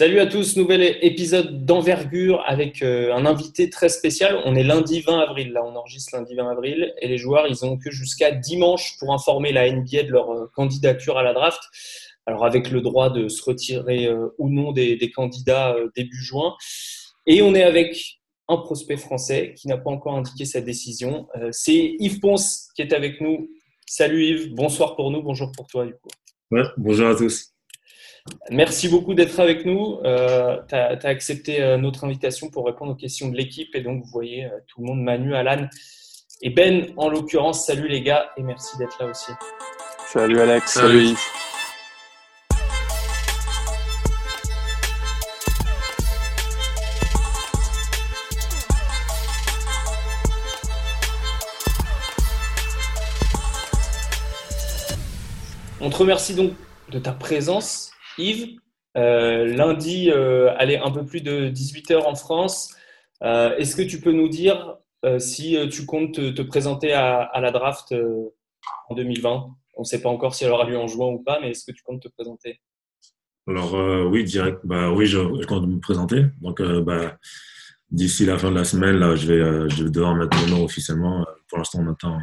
Salut à tous, nouvel épisode d'envergure avec euh, un invité très spécial. On est lundi 20 avril, là on enregistre lundi 20 avril et les joueurs ils ont que jusqu'à dimanche pour informer la NBA de leur euh, candidature à la draft. Alors avec le droit de se retirer euh, ou non des, candidats début juin. Et on est avec un prospect français qui n'a pas encore indiqué sa décision. C'est Yves Ponce qui est avec nous. Salut Yves, bonsoir pour nous, bonjour pour toi du coup. Ouais, bonjour à tous. Merci beaucoup d'être avec nous. Euh, tu as, accepté euh, notre invitation pour répondre aux questions de l'équipe. Et donc, vous voyez euh, tout le monde, Manu, Alan et Ben, en l'occurrence. Salut les gars et merci d'être là aussi. Salut Alex. Salut, Yves. On te remercie donc de ta présence Yves, euh, lundi, euh, allez, un peu plus de 18h en France. Euh, est-ce que tu peux nous dire si tu comptes te, présenter à, la draft en 2020 On ne sait pas encore si elle aura lieu en juin ou pas, mais est-ce que tu comptes te présenter? Alors oui, direct. Bah oui, je, compte me présenter. Donc bah, d'ici la fin de la semaine, là, je vais, je vais devoir mettre mon nom officiellement. Pour l'instant, on attend.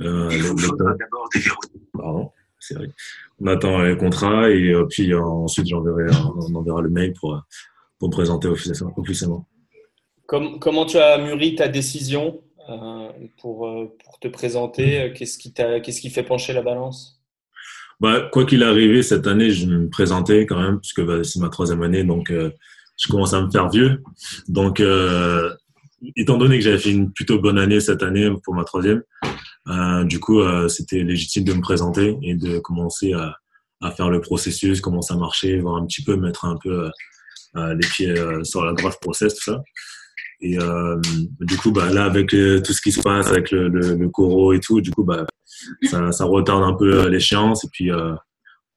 Euh, Pardon, c'est vrai on attend les contrats et euh, puis euh, ensuite j'enverrai, on enverra le mail pour, pour me présenter officiellement. comment tu as mûri ta décision euh, pour, pour te présenter Qu'est-ce qui, qu'est-ce qui fait pencher la balance? Bah, Quoi qu'il arrive, cette année, je me présentais quand même, puisque bah, c'est ma troisième année, donc je commence à me faire vieux. Donc, étant donné que j'avais fait une plutôt bonne année cette année pour ma troisième, euh, du coup, euh, c'était légitime de me présenter et de commencer à, à, faire le processus, comment ça marchait, voir un petit peu, mettre un peu euh, les pieds sur la draft process, tout ça. Et du coup, bah, là, avec tout ce qui se passe, avec le, le, le coro et tout, du coup, bah, ça, ça retarde un peu l'échéance. Et puis, au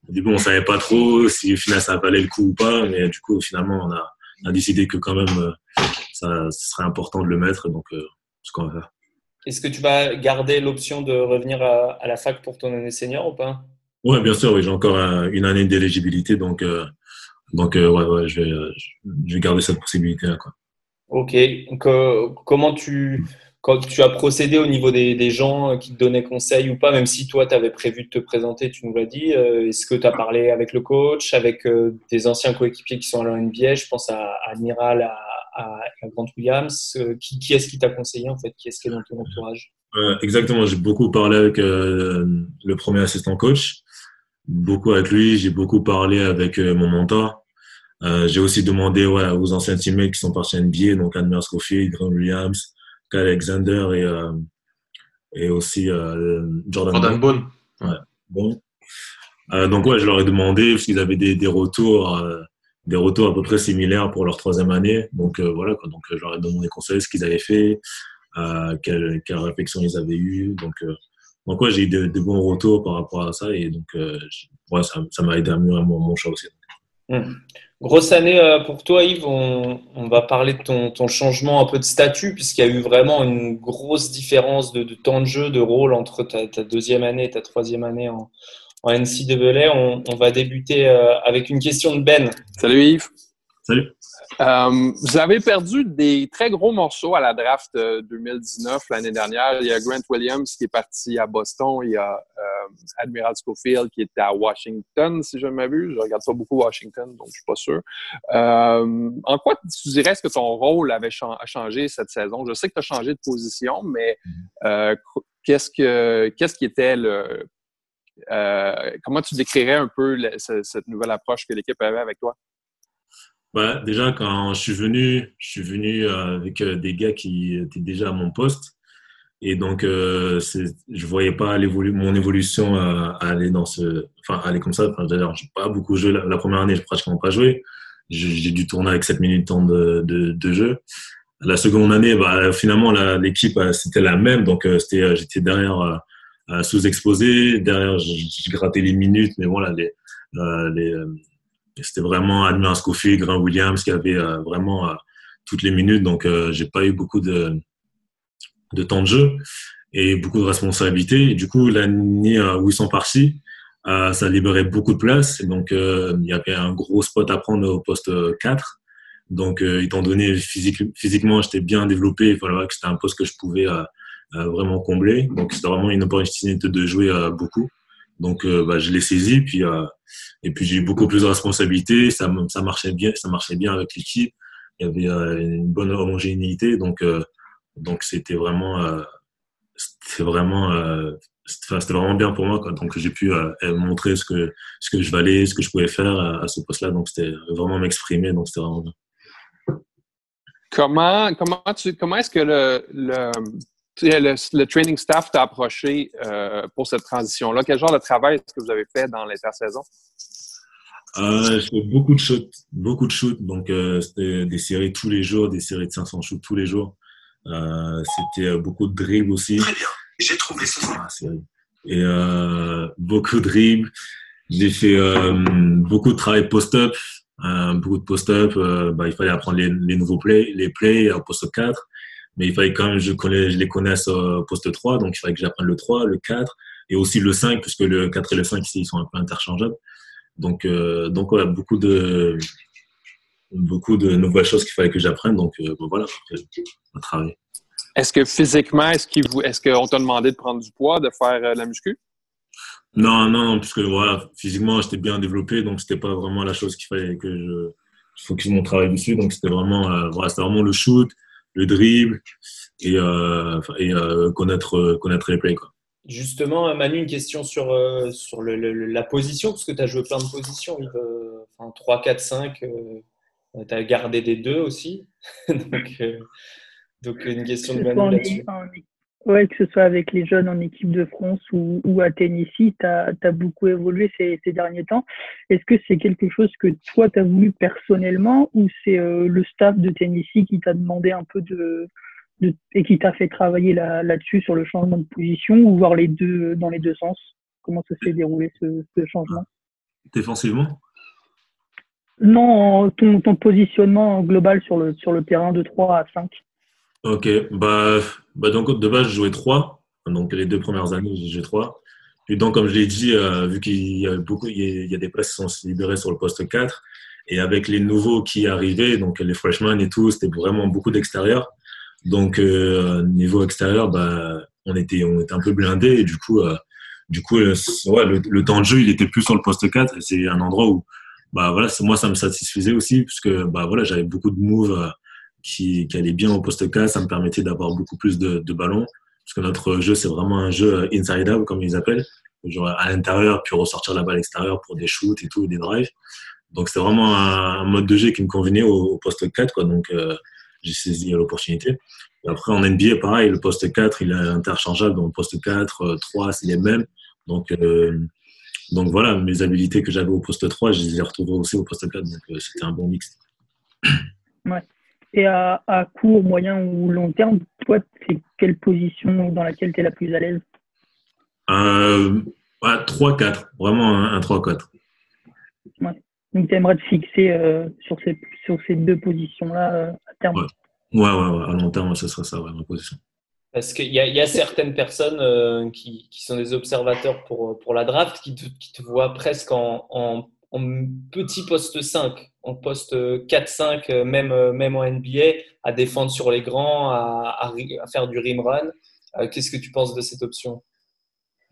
début, on savait pas trop si au final ça valait le coup ou pas, mais du coup, finalement, on a, on a décidé que quand même, ça, ce serait important de le mettre. Donc, ce qu'on va faire. Est-ce que tu vas garder l'option de revenir à, la fac pour ton année senior ou pas? Oui, bien sûr. Oui, j'ai encore une année d'éligibilité, donc euh, donc euh, ouais, ouais, je vais je vais garder cette possibilité là, quoi. Ok. Donc, euh, comment tu quand tu as procédé au niveau des, des, gens qui te donnaient conseil ou pas, même si toi, tu avais prévu de te présenter, tu nous l'as dit, est-ce que tu as parlé avec le coach, avec des anciens coéquipiers qui sont à l'NBA Je pense à, Admiral, à, à, Grant Williams euh, Qui, qui est-ce qui t'a conseillé en fait? Qui est-ce qui est dans ton entourage? Euh, Exactement, j'ai beaucoup parlé avec euh, le premier assistant coach, beaucoup avec lui, j'ai beaucoup parlé avec mon mentor. j'ai aussi demandé ouais, aux anciens teammates qui sont partis à NBA, donc Admiral Scofield, Grant Williams, Kyle Alexander et, et aussi Jordan, Jordan Bone. Ouais, bon. donc ouais, je leur ai demandé parce qu'ils avaient des, des retours des retours à peu près similaires pour leur troisième année. Donc euh, voilà, quoi. donc euh, je leur ai ce qu'ils avaient fait, euh, quelle, réflexion ils avaient eu. Donc, euh, donc j'ai eu de bons retours par rapport à ça et donc ouais, ça m'a aidé à mieux mon, mon choix aussi. Mmh. Grosse année pour toi, Yves. On, va parler de ton, changement un peu de statut, puisqu'il y a eu vraiment une grosse différence de, temps de jeu, de rôle entre ta, deuxième année et ta troisième année en NCAA. On, on va débuter euh, avec une question de Ben. Salut Yves. Salut. Euh, vous avez perdu des très gros morceaux à la draft 2019 euh, l'année dernière. Il y a Grant Williams qui est parti à Boston. Il y a Admiral Schofield qui était à Washington, si je ne m'abuse. Je ne regarde pas beaucoup Washington, donc je ne suis pas sûr. en quoi tu dirais est-ce que ton rôle avait changé cette saison? Je sais que tu as changé de position, mais qu'est-ce, que, qu'est-ce qui était le euh, comment tu décrirais un peu cette nouvelle approche que l'équipe avait avec toi? Bah, déjà, quand je suis venu, je suis venu euh, avec euh, des gars qui étaient déjà à mon poste. Et donc, euh, je voyais pas mon évolution aller dans ce, aller comme ça. Enfin, d'ailleurs, j'ai pas beaucoup joué la, première année, j'ai pratiquement pas joué. J'ai dû tourner avec 7 minutes de temps de, de, jeu. La seconde année, bah, finalement, l'équipe, c'était la même. Donc, j'étais derrière euh, sous-exposé. Derrière, j'ai gratté les minutes, mais voilà, euh, euh, c'était vraiment Admiral Scofield, Grant Williams qui avait vraiment toutes les minutes. Donc, j'ai pas eu beaucoup de, de temps de jeu et beaucoup de responsabilités. Du coup, l'année où ils sont partis, ça libérait beaucoup de place. Et donc, il y avait un gros spot à prendre au poste 4. Donc, étant donné physique, physiquement, j'étais bien développé, il fallait que c'était un poste que je pouvais vraiment combler. Donc, c'était vraiment une opportunité de jouer beaucoup. Donc, bah, je l'ai saisi. Puis, et puis, j'ai eu beaucoup plus de responsabilités. Ça, ça marchait bien, ça marchait bien avec l'équipe. Il y avait une bonne homogénéité. Donc, donc c'était vraiment, c'était vraiment c'était vraiment bien pour moi. Quoi. Donc, j'ai pu euh, montrer ce que, ce que je valais, ce que je pouvais faire à, ce poste-là. Donc, c'était vraiment m'exprimer. Donc, c'était vraiment bien. Comment, comment, comment est-ce que le, le, le, training staff t'a approché euh, pour cette transition-là? Quel genre de travail est-ce que vous avez fait dans l'intersaison? Euh, je fais beaucoup de shoots, beaucoup de shoots. Donc, euh, c'était des séries tous les jours, des séries de 500 shoots tous les jours. c'était beaucoup de dribbles aussi. Très bien. J'ai trouvé ça. Ah, et euh, beaucoup de dribbles. J'ai fait euh, beaucoup de travail post-up. Euh, beaucoup de post-up. Euh, bah, il fallait apprendre les, les, nouveaux plays, les plays au poste 4. Mais il fallait quand même, je, connais, je les connaisse au poste 3. Donc, il fallait que j'apprenne le 3, le 4 et aussi le 5, puisque le 4 et le 5 ici, ils sont un peu interchangeables. Donc, euh, donc ouais, beaucoup de beaucoup de nouvelles choses qu'il fallait que j'apprenne. Donc, euh, bon, voilà, on a travaillé. Est-ce que physiquement, est-ce qu'on est qu'on t'a demandé de prendre du poids, de faire euh, la muscu? Non, non, puisque voilà, physiquement, j'étais bien développé, donc c'était pas vraiment la chose qu'il fallait que je focus mon travail dessus. Donc c'était vraiment, euh, voilà, c'était vraiment le shoot, le dribble et, euh, et euh, connaître, connaître les plays. Quoi. Justement, Manu, une question sur, sur le, la position, parce que tu as joué plein de positions, enfin, 3, 4, 5, tu as gardé des deux aussi. donc, donc, une question de Manu là-dessus. Oui, que ce soit avec les jeunes en équipe de France ou, ou à Tennessee, tu as, beaucoup évolué ces, ces derniers temps. Est-ce que c'est quelque chose que toi, tu as voulu personnellement ou c'est euh, le staff de Tennessee qui t'a demandé un peu de, de et qui t'a fait travailler là-dessus sur le changement de position ou voir les deux dans les deux sens? Comment ça s'est déroulé ce, ce changement? Défensivement? Non, ton, ton positionnement global sur le, sur le terrain de 3 à 5. Ok, bah, bah donc de base je jouais 3, donc les deux premières années j'ai joué 3. Et donc comme je l'ai dit, euh, vu qu'il y a beaucoup, il y a des places qui sont libérées sur le poste 4, et avec les nouveaux qui arrivaient, donc les freshmen et tout, c'était vraiment beaucoup d'extérieur. Donc euh, niveau extérieur, bah, on était, on était un peu blindé et du coup, euh, du coup, euh, ouais, le, temps de jeu il était plus sur le poste 4. C'est un endroit où, bah voilà, moi ça me satisfaisait aussi puisque bah voilà, j'avais beaucoup de moves qui, allait bien au poste 4. Ça me permettait d'avoir beaucoup plus de, de ballons. Parce que notre jeu, c'est vraiment un jeu inside out, comme ils appellent. Genre à l'intérieur, puis ressortir la balle extérieure pour des shoots et tout, des drives. Donc, c'était vraiment un, mode de jeu qui me convenait au, poste 4. Quoi. Donc, euh, j'ai saisi l'opportunité. Après, en NBA, pareil, le poste 4, il est interchangeable. Donc, poste 4, 3, euh, c'est les mêmes. Donc, euh, donc voilà, mes habilités que j'avais au poste 3, je les ai retrouvées aussi au poste 4. Donc, c'était un bon mix. Ouais. Et à, à, court, moyen ou long terme, toi, c'est quelle position dans laquelle tu es la plus à l'aise euh, 3-4, vraiment un, 3-4. Ouais. Donc tu aimerais te fixer euh, sur, ces, sur ces deux positions-là euh, à terme ouais. ouais. Ouais, à long terme, ce sera ça, ouais, ma position. Parce qu'il y, y, a certaines personnes euh, qui, qui, sont des observateurs pour, pour la draft qui te, qui te voient presque en, en, en petit poste 5 en poste 4-5, euh, même, euh, même en NBA, à défendre sur les grands, à, faire du rim run. Euh, qu'est-ce que tu penses de cette option?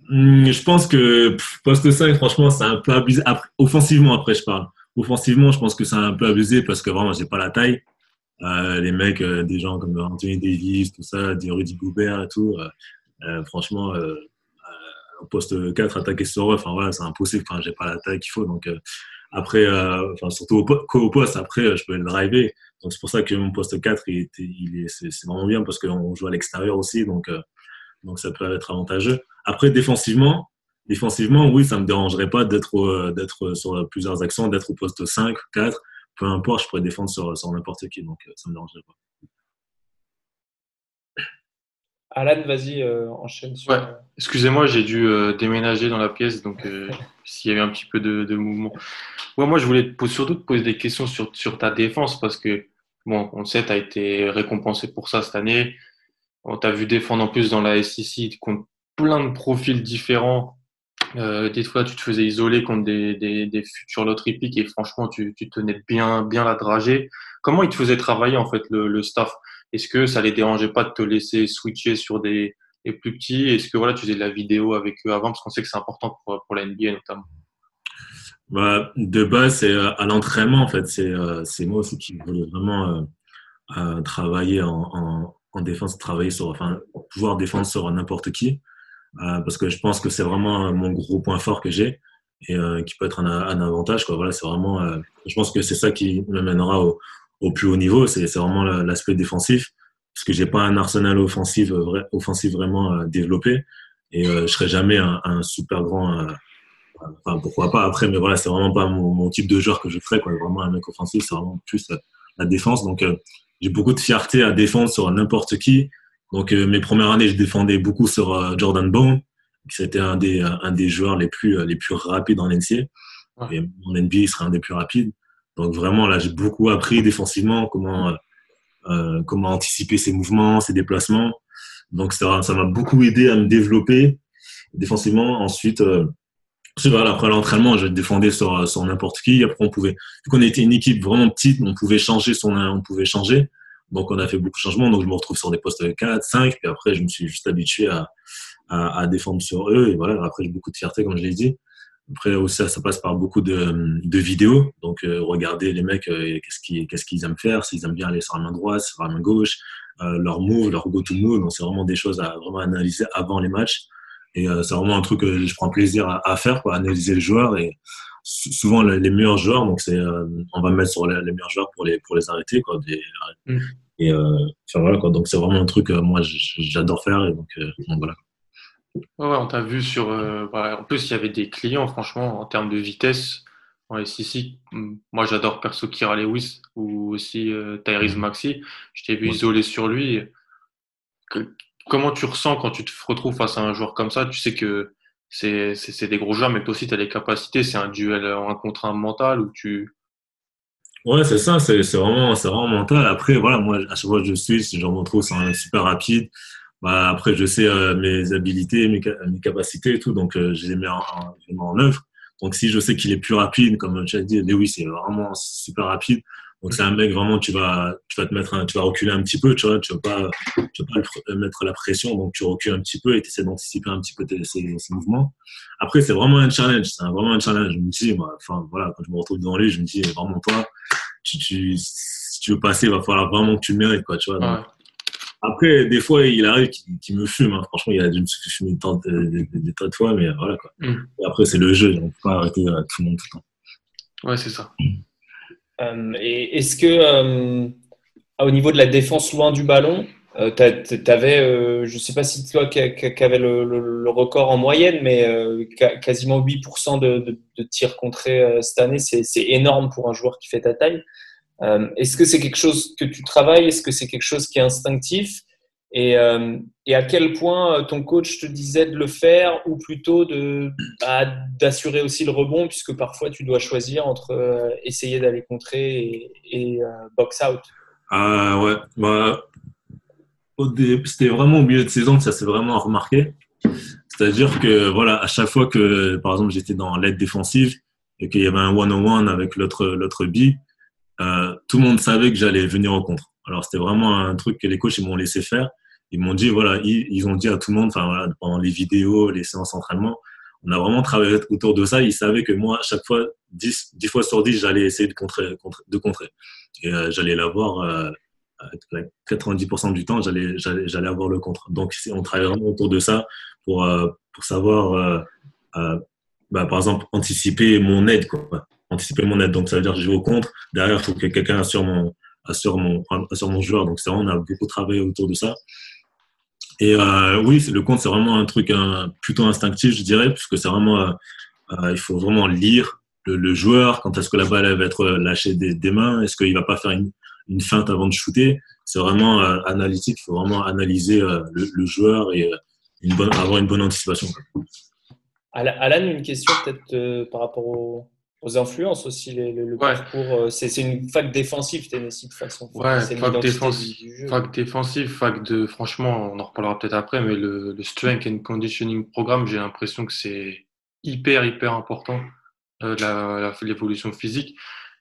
Hmm, Je pense que poste 5, franchement, c'est un peu abusé. offensivement, après, je parle. Offensivement, je pense que c'est un peu abusé parce que vraiment, j'ai pas la taille. Euh, les mecs, des gens comme Anthony Davis, tout ça, Rudy Goubert et tout, euh, franchement, poste 4, attaquer sur eux, enfin voilà, c'est impossible. Enfin, j'ai pas la taille qu'il faut. Donc, après, euh, enfin, surtout au, poste, après, euh, je peux le driver. Donc, c'est pour ça que mon poste 4, il, il est, c'est, vraiment bien parce qu'on joue à l'extérieur aussi. Donc, euh, donc, ça peut être avantageux. Après, défensivement, défensivement, oui, ça me dérangerait pas d'être, d'être sur plusieurs actions, d'être au poste 5, 4. Peu importe, je pourrais défendre sur, sur n'importe qui. Donc, ça me dérangerait pas. Alan, vas-y, euh, enchaîne. Sur... Ouais. Excusez-moi, j'ai dû euh, déménager dans la pièce, donc euh, s'il y avait un petit peu de, mouvement. Moi, je voulais surtout te poser des questions sur, ta défense parce que, bon, on le sait, tu as été récompensé pour ça cette année. On t'a vu défendre en plus dans la SEC contre plein de profils différents Euh, des fois, tu te faisais isoler contre des, des, futurs lot hippiques et franchement, tu, tu tenais bien, bien la dragée. Comment ils te faisaient travailler en fait le, le staff? Est-ce que ça les dérangeait pas de te laisser switcher sur des, des plus petits Est-ce que voilà, tu faisais de la vidéo avec eux avant? Parce qu'on sait que c'est important pour, pour la NBA notamment. Bah, de base, c'est euh, à l'entraînement en fait. C'est euh, moi aussi qui voulais vraiment euh, travailler en, en, en, défense, travailler sur, enfin, pouvoir défendre sur n'importe qui, euh, parce que je pense que c'est vraiment mon gros point fort que j'ai et qui peut être un, un avantage. Quoi. Voilà, c'est vraiment, je pense que c'est ça qui me mènera au, au plus haut niveau. C'est vraiment l'aspect défensif, parce que j'ai pas un arsenal offensif, vrai, offensif vraiment euh, développé et euh, je serai jamais un, un super grand. Enfin, pourquoi pas après, mais voilà, c'est vraiment pas mon, mon, type de joueur que je ferais. Quoi. Vraiment un mec offensif, c'est vraiment plus la défense. Donc, j'ai beaucoup de fierté à défendre sur n'importe qui. Donc euh, mes premières années, je défendais beaucoup sur euh, Jordan Bone, qui était un des un des joueurs les plus les plus rapides en NCA. Et mon NBA il serait un des plus rapides. Donc vraiment là, j'ai beaucoup appris défensivement comment euh, comment anticiper ses mouvements, ses déplacements. Donc ça m'a beaucoup aidé à me développer défensivement. Ensuite euh, voilà, après l'entraînement, je défendais sur, sur n'importe qui. Après, on pouvait, vu qu'on était une équipe vraiment petite, on pouvait changer on pouvait changer. Donc, on a fait beaucoup de changements. Donc, je me retrouve sur des postes 4, 5. Puis après, je me suis juste habitué à, à défendre sur eux. Et voilà, après, j'ai beaucoup de fierté, comme je l'ai dit. Après, aussi, ça, passe par beaucoup de, de vidéos. Donc, euh, regarder les mecs, euh, qu'est-ce qu'ils aiment faire, s'ils aiment bien aller sur la main droite, sur la main gauche, euh, leur move, leur go-to move. Donc, c'est vraiment des choses à vraiment analyser avant les matchs. Et euh, c'est vraiment un truc que je prends plaisir à, à faire, quoi, analyser les joueurs. Et souvent, les meilleurs joueurs, donc c'est, euh, on va mettre sur les, les, meilleurs joueurs pour les, pour les arrêter, quoi. Des, mm. Et euh, enfin, voilà, quoi. Donc, c'est vraiment un truc, euh, moi, j'adore faire. Et donc, donc voilà. Ouais, on t'a vu sur. Bah, en plus, il y avait des clients, franchement, en termes de vitesse. En SEC, moi j'adore perso Kira Lewis ou aussi euh, Tyrese Maxi. Je t'ai vu isolé sur lui. Que, comment tu ressens quand tu te retrouves face à un joueur comme ça? Tu sais que c'est des gros joueurs, mais toi aussi tu as les capacités. C'est un duel en contre un mental où tu. Ouais, c'est ça, c'est vraiment, vraiment mental. Après, voilà, moi, à chaque fois que je suis, si je me retrouve, c'est super rapide. Bah, après, je sais euh, mes habilités, mes, mes, capacités et tout, donc euh, je les mets en, en, en œuvre. Donc, si je sais qu'il est plus rapide, comme tu as dit, Lewis est vraiment super rapide. Donc, c'est un mec vraiment, tu vas, tu vas te mettre, un, tu vas reculer un petit peu, tu vois, tu vas pas, tu vas pas mettre la pression, donc tu recules un petit peu et tu essaies d'anticiper un petit peu tes, ces, ces, mouvements. Après, c'est vraiment un challenge, c'est vraiment un challenge. Je me dis, moi, enfin, voilà, quand je me retrouve devant lui, je me dis, vraiment, toi, tu, tu, si tu veux passer, il va falloir vraiment que tu le mérites, quoi, tu vois. Ouais. Après, des fois, il arrive qu'il me fume. Hein. Franchement, il a dû me fumer des tas de, de fois, mais voilà. Quoi. Mm. Et après, c'est le jeu. On ne peut pas arrêter euh, tout le monde tout le temps. Ouais, c'est ça. Euh, et est-ce que, euh, au niveau de la défense loin du ballon, euh, tu avais, euh, je ne sais pas si toi qui, avais le, le, le, record en moyenne, mais euh, quasiment 8% de, de, de, tirs contrés cette année, c'est énorme pour un joueur qui fait ta taille. Euh, est-ce que c'est quelque chose que tu travailles? Est-ce que c'est quelque chose qui est instinctif? Et, euh, à quel point euh, ton coach te disait de le faire ou plutôt bah, d'assurer aussi le rebond puisque parfois tu dois choisir entre essayer d'aller contrer et, box out? Ah ouais, bah, c'était vraiment au milieu de saison que ça s'est vraiment remarqué. C'est-à-dire que voilà, à chaque fois que par exemple j'étais dans l'aide défensive et qu'il y avait un one-on-one avec l'autre l'autre B, euh, tout le monde savait que j'allais venir au contre. Alors c'était vraiment un truc que les coachs m'ont laissé faire. Ils m'ont dit voilà, ils, ont dit à tout le monde, enfin voilà, pendant les vidéos, les séances d'entraînement, on a vraiment travaillé autour de ça. Ils savaient que moi, à chaque fois, 10, 10 fois sur 10, j'allais essayer de contrer, de contrer. Et euh, j'allais l'avoir euh, 90% du temps, j'allais avoir le contre. Donc on travaille vraiment autour de ça pour euh, pour savoir, euh, euh, bah, par exemple, anticiper mon aide quoi anticiper mon aide. Donc, ça veut dire que je joue au contre. Derrière, il faut que quelqu'un assure mon, assure, mon, assure mon joueur. Donc, c'est on a beaucoup travaillé autour de ça. Et euh, oui, le compte, c'est vraiment un truc plutôt instinctif, je dirais, puisque c'est vraiment, euh, euh, il faut vraiment lire le, joueur, quand est-ce que la balle va être lâchée des, mains, est-ce qu'il va pas faire une, une feinte avant de shooter? C'est vraiment analytique, il faut vraiment analyser le, joueur et avoir une bonne anticipation. Alan, une question peut-être par rapport au, aux influences aussi, le, le ouais. parcours. C'est une fac défensive, Tennessee, de façon. Ouais, fac défensive, fac défensive, fac de, franchement, on en reparlera peut-être après, mais le, le Strength and Conditioning Programme, j'ai l'impression que c'est hyper, hyper important, euh, l'évolution physique.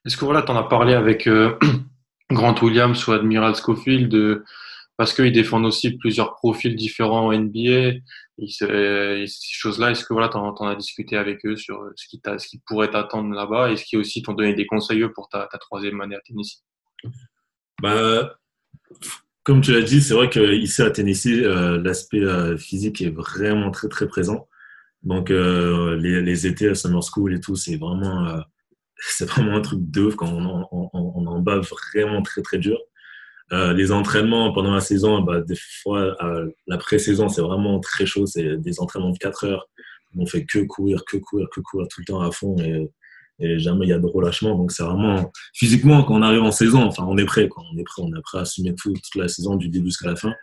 Est-ce que voilà, tu en as parlé avec euh, Grant Williams ou Admiral Schofield de, parce qu'ils défendent aussi plusieurs profils différents en NBA ces choses-là, est-ce que voilà, tu en, as discuté avec eux sur ce qui, pourrait t'attendre là-bas? Et ce qui aussi t'ont donné des conseils pour ta, troisième année à Tennessee? Bah, Comme tu l'as dit, c'est vrai qu'ici à Tennessee, euh, l'aspect euh, physique est vraiment très très présent. Donc euh, les, étés à Summer School et tout, c'est vraiment, c'est vraiment un truc de ouf quand on, on, on en bat vraiment très très dur. Euh, les entraînements pendant la saison, bah, des fois, la pré-saison, c'est vraiment très chaud. C'est des entraînements de 4 heures. On fait que courir, que courir, que courir tout le temps à fond et, jamais il y a de relâchement. Donc, c'est vraiment physiquement, quand on arrive en saison, enfin, on est prêt. On est prêt, on est prêt à assumer tout, toute la saison du début jusqu'à la fin.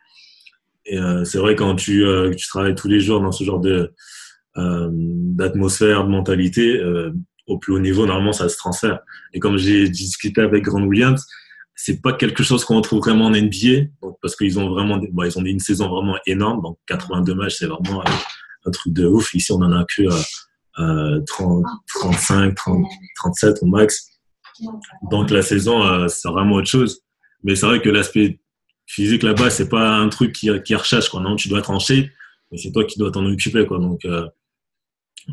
Et euh, c'est vrai, quand tu, euh, tu travailles tous les jours dans ce genre de d'atmosphère, de mentalité, au plus haut niveau, normalement, ça se transfère. Et comme j'ai discuté avec Grant Williams, c'est pas quelque chose qu'on retrouve vraiment en NBA, donc, parce qu'ils ont vraiment, bon, ils ont une saison vraiment énorme, donc 82 matchs, c'est vraiment un truc de ouf. Ici, on en a que euh, 30, 35, 30, 37 au max. Donc la saison, euh, c'est vraiment autre chose. Mais c'est vrai que l'aspect physique là-bas, c'est pas un truc qui, qui recherche, quoi. Non, tu dois trancher, mais c'est toi qui dois t'en occuper, quoi. Donc, euh,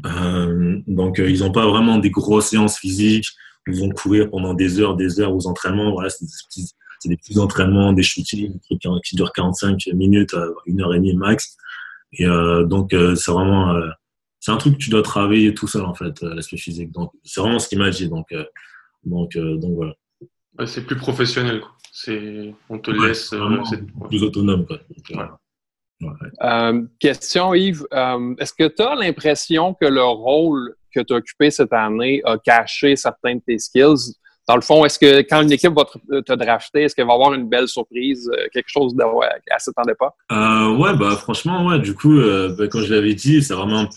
euh donc ils n'ont pas vraiment des grosses séances physiques ils vont courir pendant des heures, des heures aux entraînements. Voilà, c'est des petits, des petits entraînements, des shootings, des trucs qui durent 45 minutes, une heure et demie max. Et euh, donc, euh, c'est vraiment, euh, c'est un truc que tu dois travailler tout seul en fait, l'aspect physique. Donc, c'est vraiment ce qui m'a dit. Donc, donc, donc voilà. c'est plus professionnel. Quoi. C'est, on te laisse. plus autonome. Quoi. question, Yves. est-ce que tu as l'impression que le rôle que tu as occupé cette année a caché certains de tes skills? Dans le fond, est-ce que quand une équipe va te, drafter, est-ce qu'elle va avoir une belle surprise, euh, quelque chose de, ouais, à temps pas? Euh, ouais, bah franchement, ouais. Du coup, euh, bah, comme je l'avais dit, c'est vraiment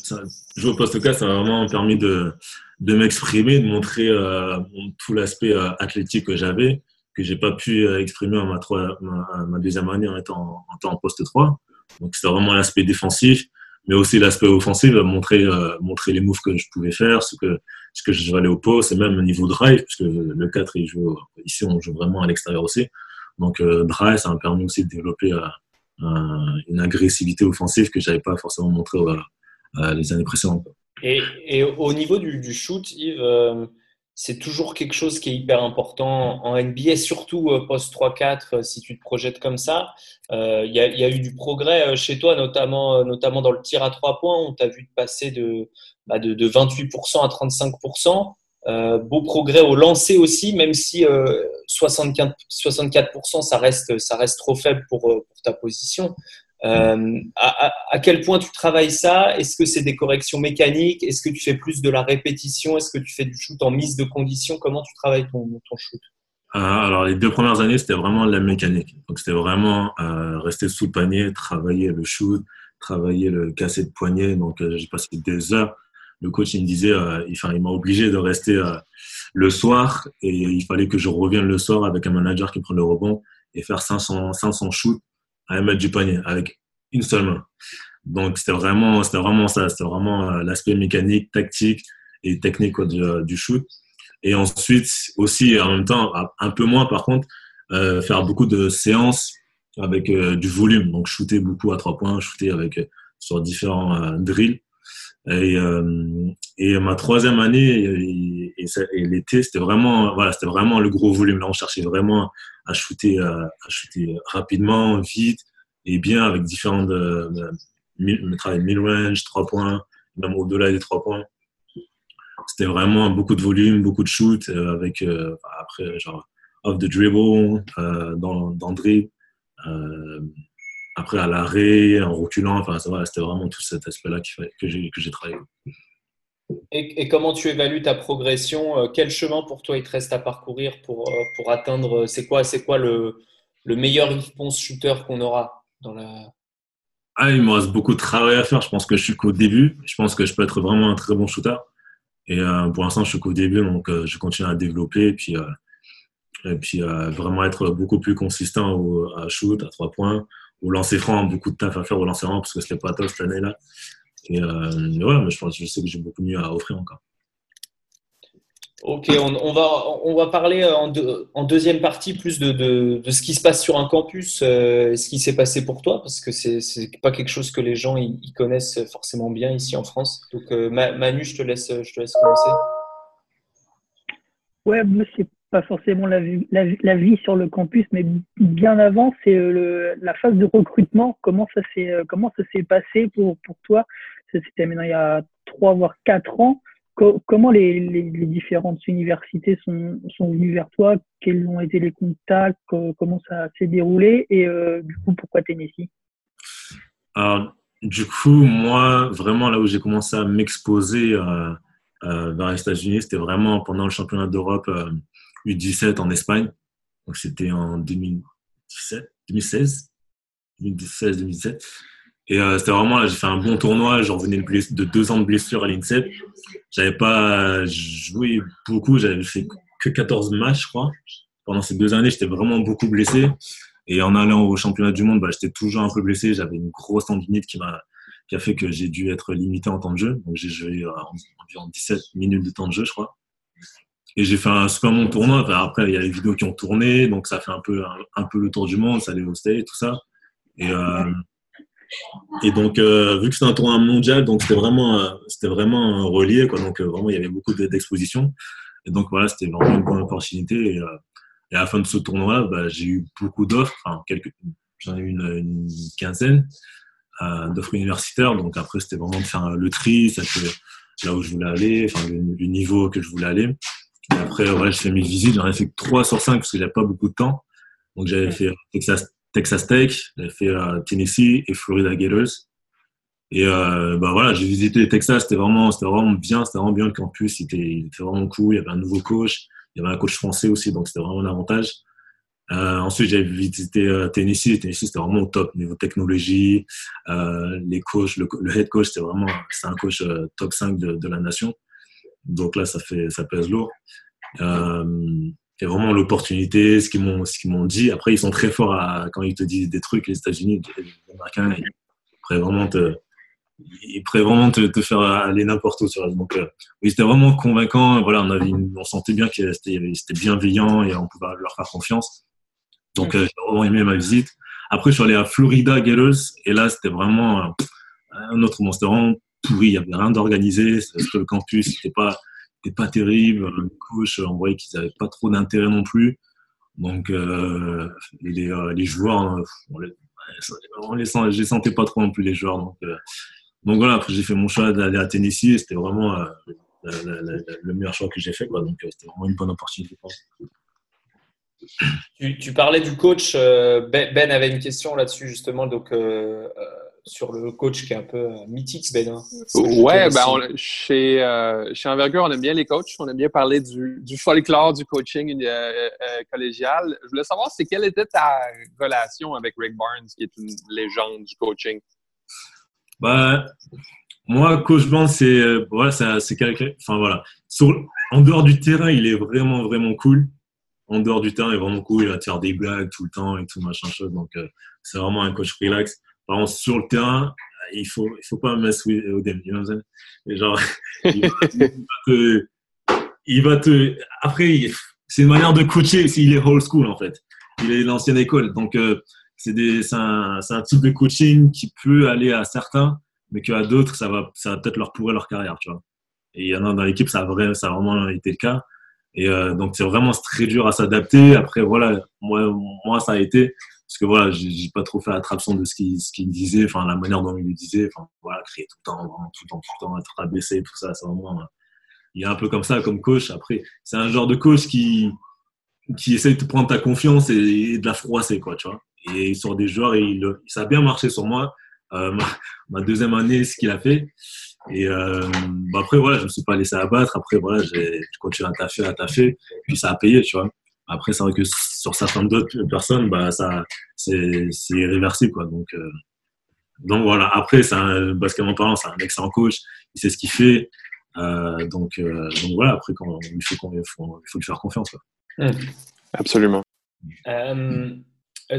jouer au poste cas, ça m'a vraiment permis de, de m'exprimer, de montrer euh, tout l'aspect athlétique que j'avais, que j'ai pas pu exprimer en ma, deuxième année en étant en, en poste 3. Donc c'était vraiment l'aspect défensif mais aussi l'aspect offensif, montrer, euh, montrer les moves que je pouvais faire, ce que, ce que je aller au poste, et même au niveau drive, puisque le 4, il joue, ici, on joue vraiment à l'extérieur aussi. Donc, euh, drive, ça m'a permis aussi de développer euh, une agressivité offensive que j'avais pas forcément montré les années précédentes. Et, et, au niveau du, du shoot, Yves, c'est toujours quelque chose qui est hyper important en NBA, surtout euh, post 3-4, euh, si tu te projettes comme ça. Euh, il y, a, y, a, eu du progrès chez toi, notamment, dans le tir à 3 points. On t'a vu passer de, bah de, de, 28% à 35%. Euh, beau progrès au lancer aussi, même si euh, 64%, 64% ça, reste, trop faible pour ta position. Euh, à, quel point tu travailles ça? Est-ce que c'est des corrections mécaniques? Est-ce que tu fais plus de la répétition? Est-ce que tu fais du shoot en mise de conditions? Comment tu travailles ton, shoot? Ah, Alors, les deux premières années, c'était vraiment la mécanique. Donc, c'était vraiment euh, rester sous le panier, travailler le shoot, travailler le casser de poignet. Donc, euh, j'ai passé des heures. Le coach, il me disait, euh, il, il m'a obligé de rester euh, le soir et il fallait que je revienne le soir avec un manager qui prend le rebond et faire 500, 500 shoots à mettre du panier avec une seule main. Donc c'était vraiment, c'était vraiment ça, c'était vraiment euh, l'aspect mécanique, tactique et technique du, euh, du, shoot. Et ensuite aussi en même temps, un peu moins par contre, euh, faire beaucoup de séances avec du volume, donc shooter beaucoup à trois points, shooter avec sur différents drills. Et, ma troisième année et, et, et l'été, c'était vraiment, voilà, c'était vraiment le gros volume. Là, on cherchait vraiment à shooter, à, shooter rapidement, vite et bien avec différentes euh, mid-range, trois points, même au-delà des trois points. C'était vraiment beaucoup de volume, beaucoup de shoot euh, avec euh, après genre off the dribble, euh, dans, dans le dribble, euh, après à l'arrêt, en reculant. Enfin, c'était vraiment tout cet aspect-là que j'ai travaillé. Et, comment tu évalues ta progression euh, Quel chemin pour toi il te reste à parcourir pour, euh, pour atteindre euh, C'est quoi, quoi le, le meilleur response shooter qu'on aura dans la ah, Il me reste beaucoup de travail à faire. Je pense que je suis qu'au début. Je pense que je peux être vraiment un très bon shooter. Et pour l'instant, je suis qu'au début, donc je continue à développer et puis, et puis vraiment être beaucoup plus consistant au, à shoot, à trois points, au lancer franc, beaucoup de taf à faire au lancer franc parce que ce n'est pas top cette année-là. Et euh, mais voilà, mais je pense, je sais que j'ai beaucoup mieux à offrir encore. Ok, on, on va, on va parler en, deux- en deuxième partie plus de, de, de ce qui se passe sur un campus, euh, ce qui s'est passé pour toi, parce que c'est c'est pas quelque chose que les gens ils, ils connaissent forcément bien ici en France. Donc euh, Ma- Manu, je te laisse, je te laisse commencer. Ouais, moi, c'est pas forcément la vie, la, vie- la vie sur le campus, mais bien avant, c'est la phase de recrutement. Comment ça s'est, comment ça s'est passé pour, pour toi? C'était maintenant il y a trois voire quatre ans. Co- comment les, différentes universités sont, venues vers toi? Quels ont été les contacts? Co- Comment ça s'est déroulé? Et euh, du coup, pourquoi Tennessee? Alors, du coup, moi, vraiment, là où j'ai commencé à m'exposer euh, euh, vers les États-Unis, c'était vraiment pendant le championnat d'Europe euh, U17 en Espagne. Donc, c'était en 2017, 2016, 2016, 2017. Et euh, c'était vraiment là, j'ai fait un bon tournoi. J'en revenais de, deux ans de blessure à l'INSEP. J'avais pas joué beaucoup, j'avais fait que 14 matchs, je crois. Pendant ces deux années, j'étais vraiment beaucoup blessé. Et en allant au championnat du monde, bah, j'étais toujours un peu blessé. J'avais une grosse tendinite qui m'a qui a fait que j'ai dû être limité en temps de jeu. Donc j'ai joué euh, environ 17 minutes de temps de jeu, je crois. Et j'ai fait un super bon tournoi. Après, il y a les vidéos qui ont tourné, donc ça fait un peu un, un peu le tour du monde, ça allait au stade, tout ça. Et euh, et donc euh, vu que c'était un tournoi mondial, donc c'était vraiment euh, c'était vraiment relié, quoi. Donc euh, vraiment, il y avait beaucoup de- d'expositions. Et donc voilà, c'était vraiment une bonne opportunité. Et, euh, et à la fin de ce tournoi, bah, j'ai eu beaucoup d'offres, enfin quelques, j'en ai eu une, une quinzaine euh, d'offres universitaires. Donc après, c'était vraiment de faire le tri, ça fait là où je voulais aller, enfin le, le niveau que je voulais aller. Et après, voilà, j'ai fait mes visites, j'en ai fait que 3 sur 5 parce que j'avais pas beaucoup de temps. Donc j'avais fait Texas, Texas Tech, j'avais fait euh, Tennessee et Florida Gators. Et euh, bah voilà, j'ai visité Texas, c'était vraiment, c'était vraiment bien, c'était vraiment bien le campus, il était, vraiment cool, il y avait un nouveau coach, il y avait un coach français aussi, donc c'était vraiment un avantage. Euh, ensuite, j'avais visité Tennessee. Tennessee, c'était vraiment au top niveau technologie. Les coachs, le, head coach, c'était vraiment c'est un coach top 5 de, de la nation. Donc là, ça fait ça pèse lourd. Et vraiment l'opportunité, ce qu'ils m'ont ce dit. Après, ils sont très forts quand ils te disent des trucs. Les États-Unis, les Américains, ils pourraient vraiment te pourraient vraiment te, faire aller n'importe où. Tu vois. Donc, euh, oui, c'était vraiment convaincant. Voilà, on avait, on sentait bien que c'était c'était bienveillant et on pouvait leur faire confiance. Donc, euh, j'ai vraiment aimé ma visite. Après, je suis allé à Florida Gators et là, c'était vraiment euh, un autre monde. C'était vraiment pourri. Il n'y avait rien d'organisé. Le campus, c'était pas, c'était pas terrible. Le coach, on voyait qu'ils n'avaient pas trop d'intérêt non plus. Donc, euh, les, euh, les joueurs, euh, on les, on sent, je les sentais pas trop non plus, les joueurs. Donc, donc voilà, après, j'ai fait mon choix d'aller à Tennessee c'était vraiment le meilleur choix que j'ai fait. Donc, c'était vraiment une bonne opportunité. Tu, tu parlais du coach. Ben, Ben avait une question là-dessus justement, donc sur le coach qui est un peu euh, mythique, Ben. hein. Ouais, ben on- chez, euh, chez Envergure, on aime bien les coachs. On aime bien parler du, du folklore du coaching euh, euh, collégial. Je voulais savoir, c'est quelle était ta relation avec Rick Barnes, qui est une légende du coaching? Bah, moi, coach Band, c'est euh, voilà, c'est c'est quelqu'un. Enfin voilà, sur, en dehors du terrain, il est vraiment vraiment cool. En dehors du terrain, il est vraiment cool. Il va te faire des blagues tout le temps et tout machin chose. Donc euh, c'est vraiment un coach relax. Contre, sur le terrain, il faut il faut pas mess with Odem. You know genre, il va, il te, il va te. Après, il- c'est une manière de coacher. S'il est old school en fait, il est l'ancienne école. Donc euh, c'est un, un type de coaching qui peut aller à certains, mais qu'à d'autres, ça va, ça va peut-être leur pourrir leur carrière, tu vois. Et il y en a dans l'équipe, ça a ça a vraiment été le cas. Et euh, donc c'est vraiment très dur à s'adapter. Après voilà, moi, moi ça a été parce que voilà, j'ai pas trop fait attraction de ce qu'il ce qu'il disait, enfin la manière dont il le disait, enfin voilà, crier tout le temps, vraiment tout le temps, tout le temps, être abaissé, tout ça, c'est vraiment. euh, il est un peu comme ça comme coach. Après, c'est un genre de coach qui qui essaye de prendre ta confiance et, et de la froisser, quoi, tu vois. Et sur des joueurs, il, ça a bien marché sur moi. Euh, ma, ma deuxième année, ce qu'il a fait. Et euh, bah après, voilà, je me suis pas laissé abattre. Après, voilà, j'ai continué à taffer, à taffer. Puis ça a payé, tu vois. Après, c'est vrai que sur certaines d'autres personnes, bah, ça, c'est c'est irréversible, quoi. Donc, euh, donc voilà. Après, c'est un basketball parlant, c'est un excellent coach. Il sait ce qu'il fait. Euh, donc, euh, donc voilà. Après, quand il faut, qu'on- il faut, il faut lui faire confiance. Quoi. Absolument.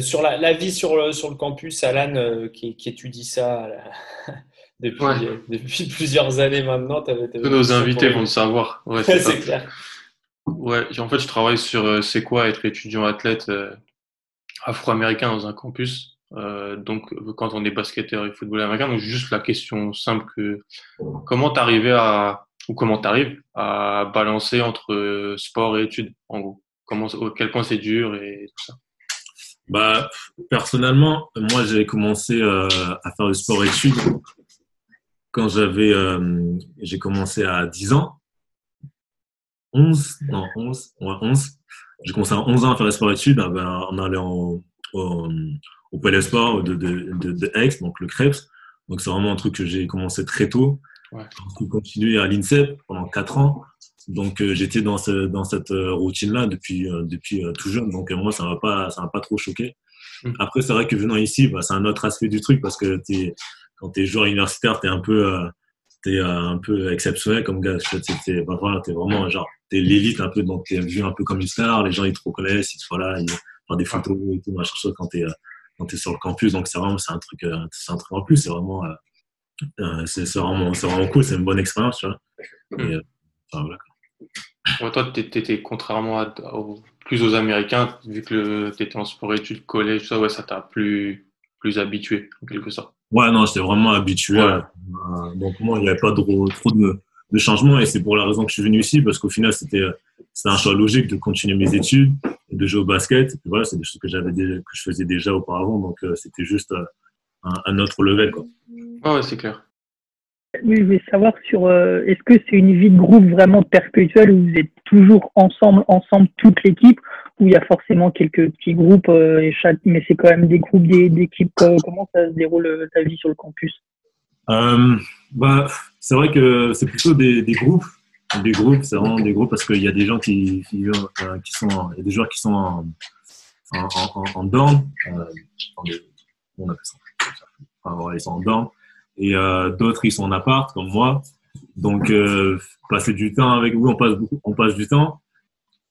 Sur la, la vie sur le, sur le campus, Alan, euh, qui, qui étudie ça euh, depuis plusieurs années maintenant. Tous nos invités vont le savoir. Ouais, c'est clair. Ouais, en fait, je travaille sur euh, c'est quoi être étudiant athlète afro-américain dans un campus. donc, quand on est basketteur et footballeur américain, donc juste la question simple que comment t'arrivais à ou comment t'arrives à balancer entre sport et études, en gros? Comment, au quel point c'est dur et tout ça? Bah, personnellement, moi, j'ai commencé euh, à faire du sport études quand j'avais, euh, j'ai commencé à 10 ans. 11, non, 11, ouais, 11. J'ai commencé à 11 ans à faire du sport études, ah ben, en allant au, au, Palais Sport de, de, de, de, Aix, donc le Krebs. Donc, c'est vraiment un truc que j'ai commencé très tôt. Ouais. J'ai continué à l'INSEP pendant 4 ans. Donc euh, j'étais dans, ce, dans cette euh, routine-là depuis, euh, depuis tout jeune. Donc moi, ça ne m'a pas, ça pas trop choqué. Mm. Après, c'est vrai que venant ici, bah, c'est un autre aspect du truc parce que es, quand tu es joueur universitaire, tu es un peu, es, un peu exceptionnel comme gars. Tu es, bah, voilà, es vraiment genre, tu es l'élite un peu, donc tu es vu un peu comme une star. Les gens, ils te reconnaissent, ils te font là, ils font des photos et tout, machin chose quand tu es, quand sur le campus. Donc c'est vraiment, c'est un truc, c'est un truc en plus. C'est vraiment, c'est vraiment, vraiment cool. C'est une bonne expérience, tu vois. Mm. Et, enfin, voilà toi, tu étais contrairement à, plus aux Américains, vu que tu étais en sport-études, collège, ça, ouais, ça t'a plus, plus habitué, en quelque sorte. Ouais, non, j'étais vraiment habitué. donc, moi, il n'y avait pas trop, trop de, de changements et c'est pour la raison que je suis venu ici, parce qu'au final, c'était un choix logique de continuer mes études et de jouer au basket. voilà, c'est des choses que, j'avais que je faisais déjà auparavant, donc euh, c'était juste euh, un, un, autre level. Quoi. ouais, c'est clair. Oui, je voulais savoir sur euh, est-ce que c'est une vie de groupe vraiment perpétuelle où vous êtes toujours ensemble, ensemble toute l'équipe, où il y a forcément quelques petits groupes euh, et chaque, mais c'est quand même des groupes d'équipes. Euh, comment ça se déroule ta vie sur le campus? Bah, c'est vrai que c'est plutôt des, groupes. Des groupes, c'est vraiment des groupes parce qu'il y a des gens qui, sont, des joueurs qui sont en, en, ils sont en et euh, d'autres ils sont en appart comme moi. Donc euh, passer du temps avec vous, on passe beaucoup, on passe du temps,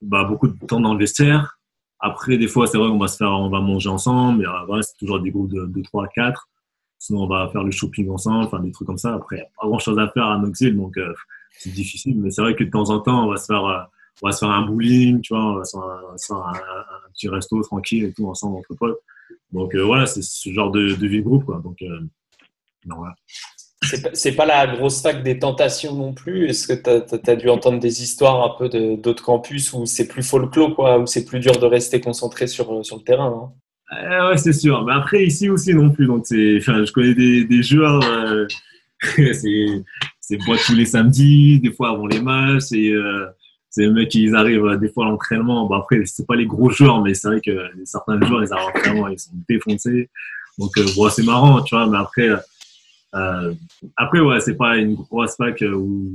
bah beaucoup de temps dans le vestiaire. Après des fois c'est vrai qu'on va se faire, on va manger ensemble, mais euh, c'est toujours des groupes de, de 3 à 4. Sinon on va faire le shopping ensemble, enfin des trucs comme ça. Après il n'y a pas grand chose à faire à Knoxville donc euh, c'est difficile, mais c'est vrai que de temps en temps on va se faire euh, on va se faire un bowling, tu vois, on va se faire, un, petit resto tranquille et tout ensemble entre potes. Donc voilà, c'est ce genre de, de vie de groupe quoi. Donc c'est pas la grosse fac des tentations non plus. Est-ce que tu as, dû entendre des histoires un peu d'autres campus où c'est plus folklore, quoi, où c'est plus dur de rester concentré sur, sur le terrain euh, Ouais, c'est sûr. Mais après, ici aussi non plus. Donc, je connais des, joueurs, euh, c'est boîte tous les samedis, des fois avant les matchs. Et, euh, c'est les mecs qui arrivent des fois à l'entraînement. Bon, après, c'est pas les gros joueurs, mais c'est vrai que certains joueurs, ils arrivent à ils sont défoncés. Donc, bon, c'est marrant, tu vois. Mais après, euh, après, ouais, c'est pas une grosse fac où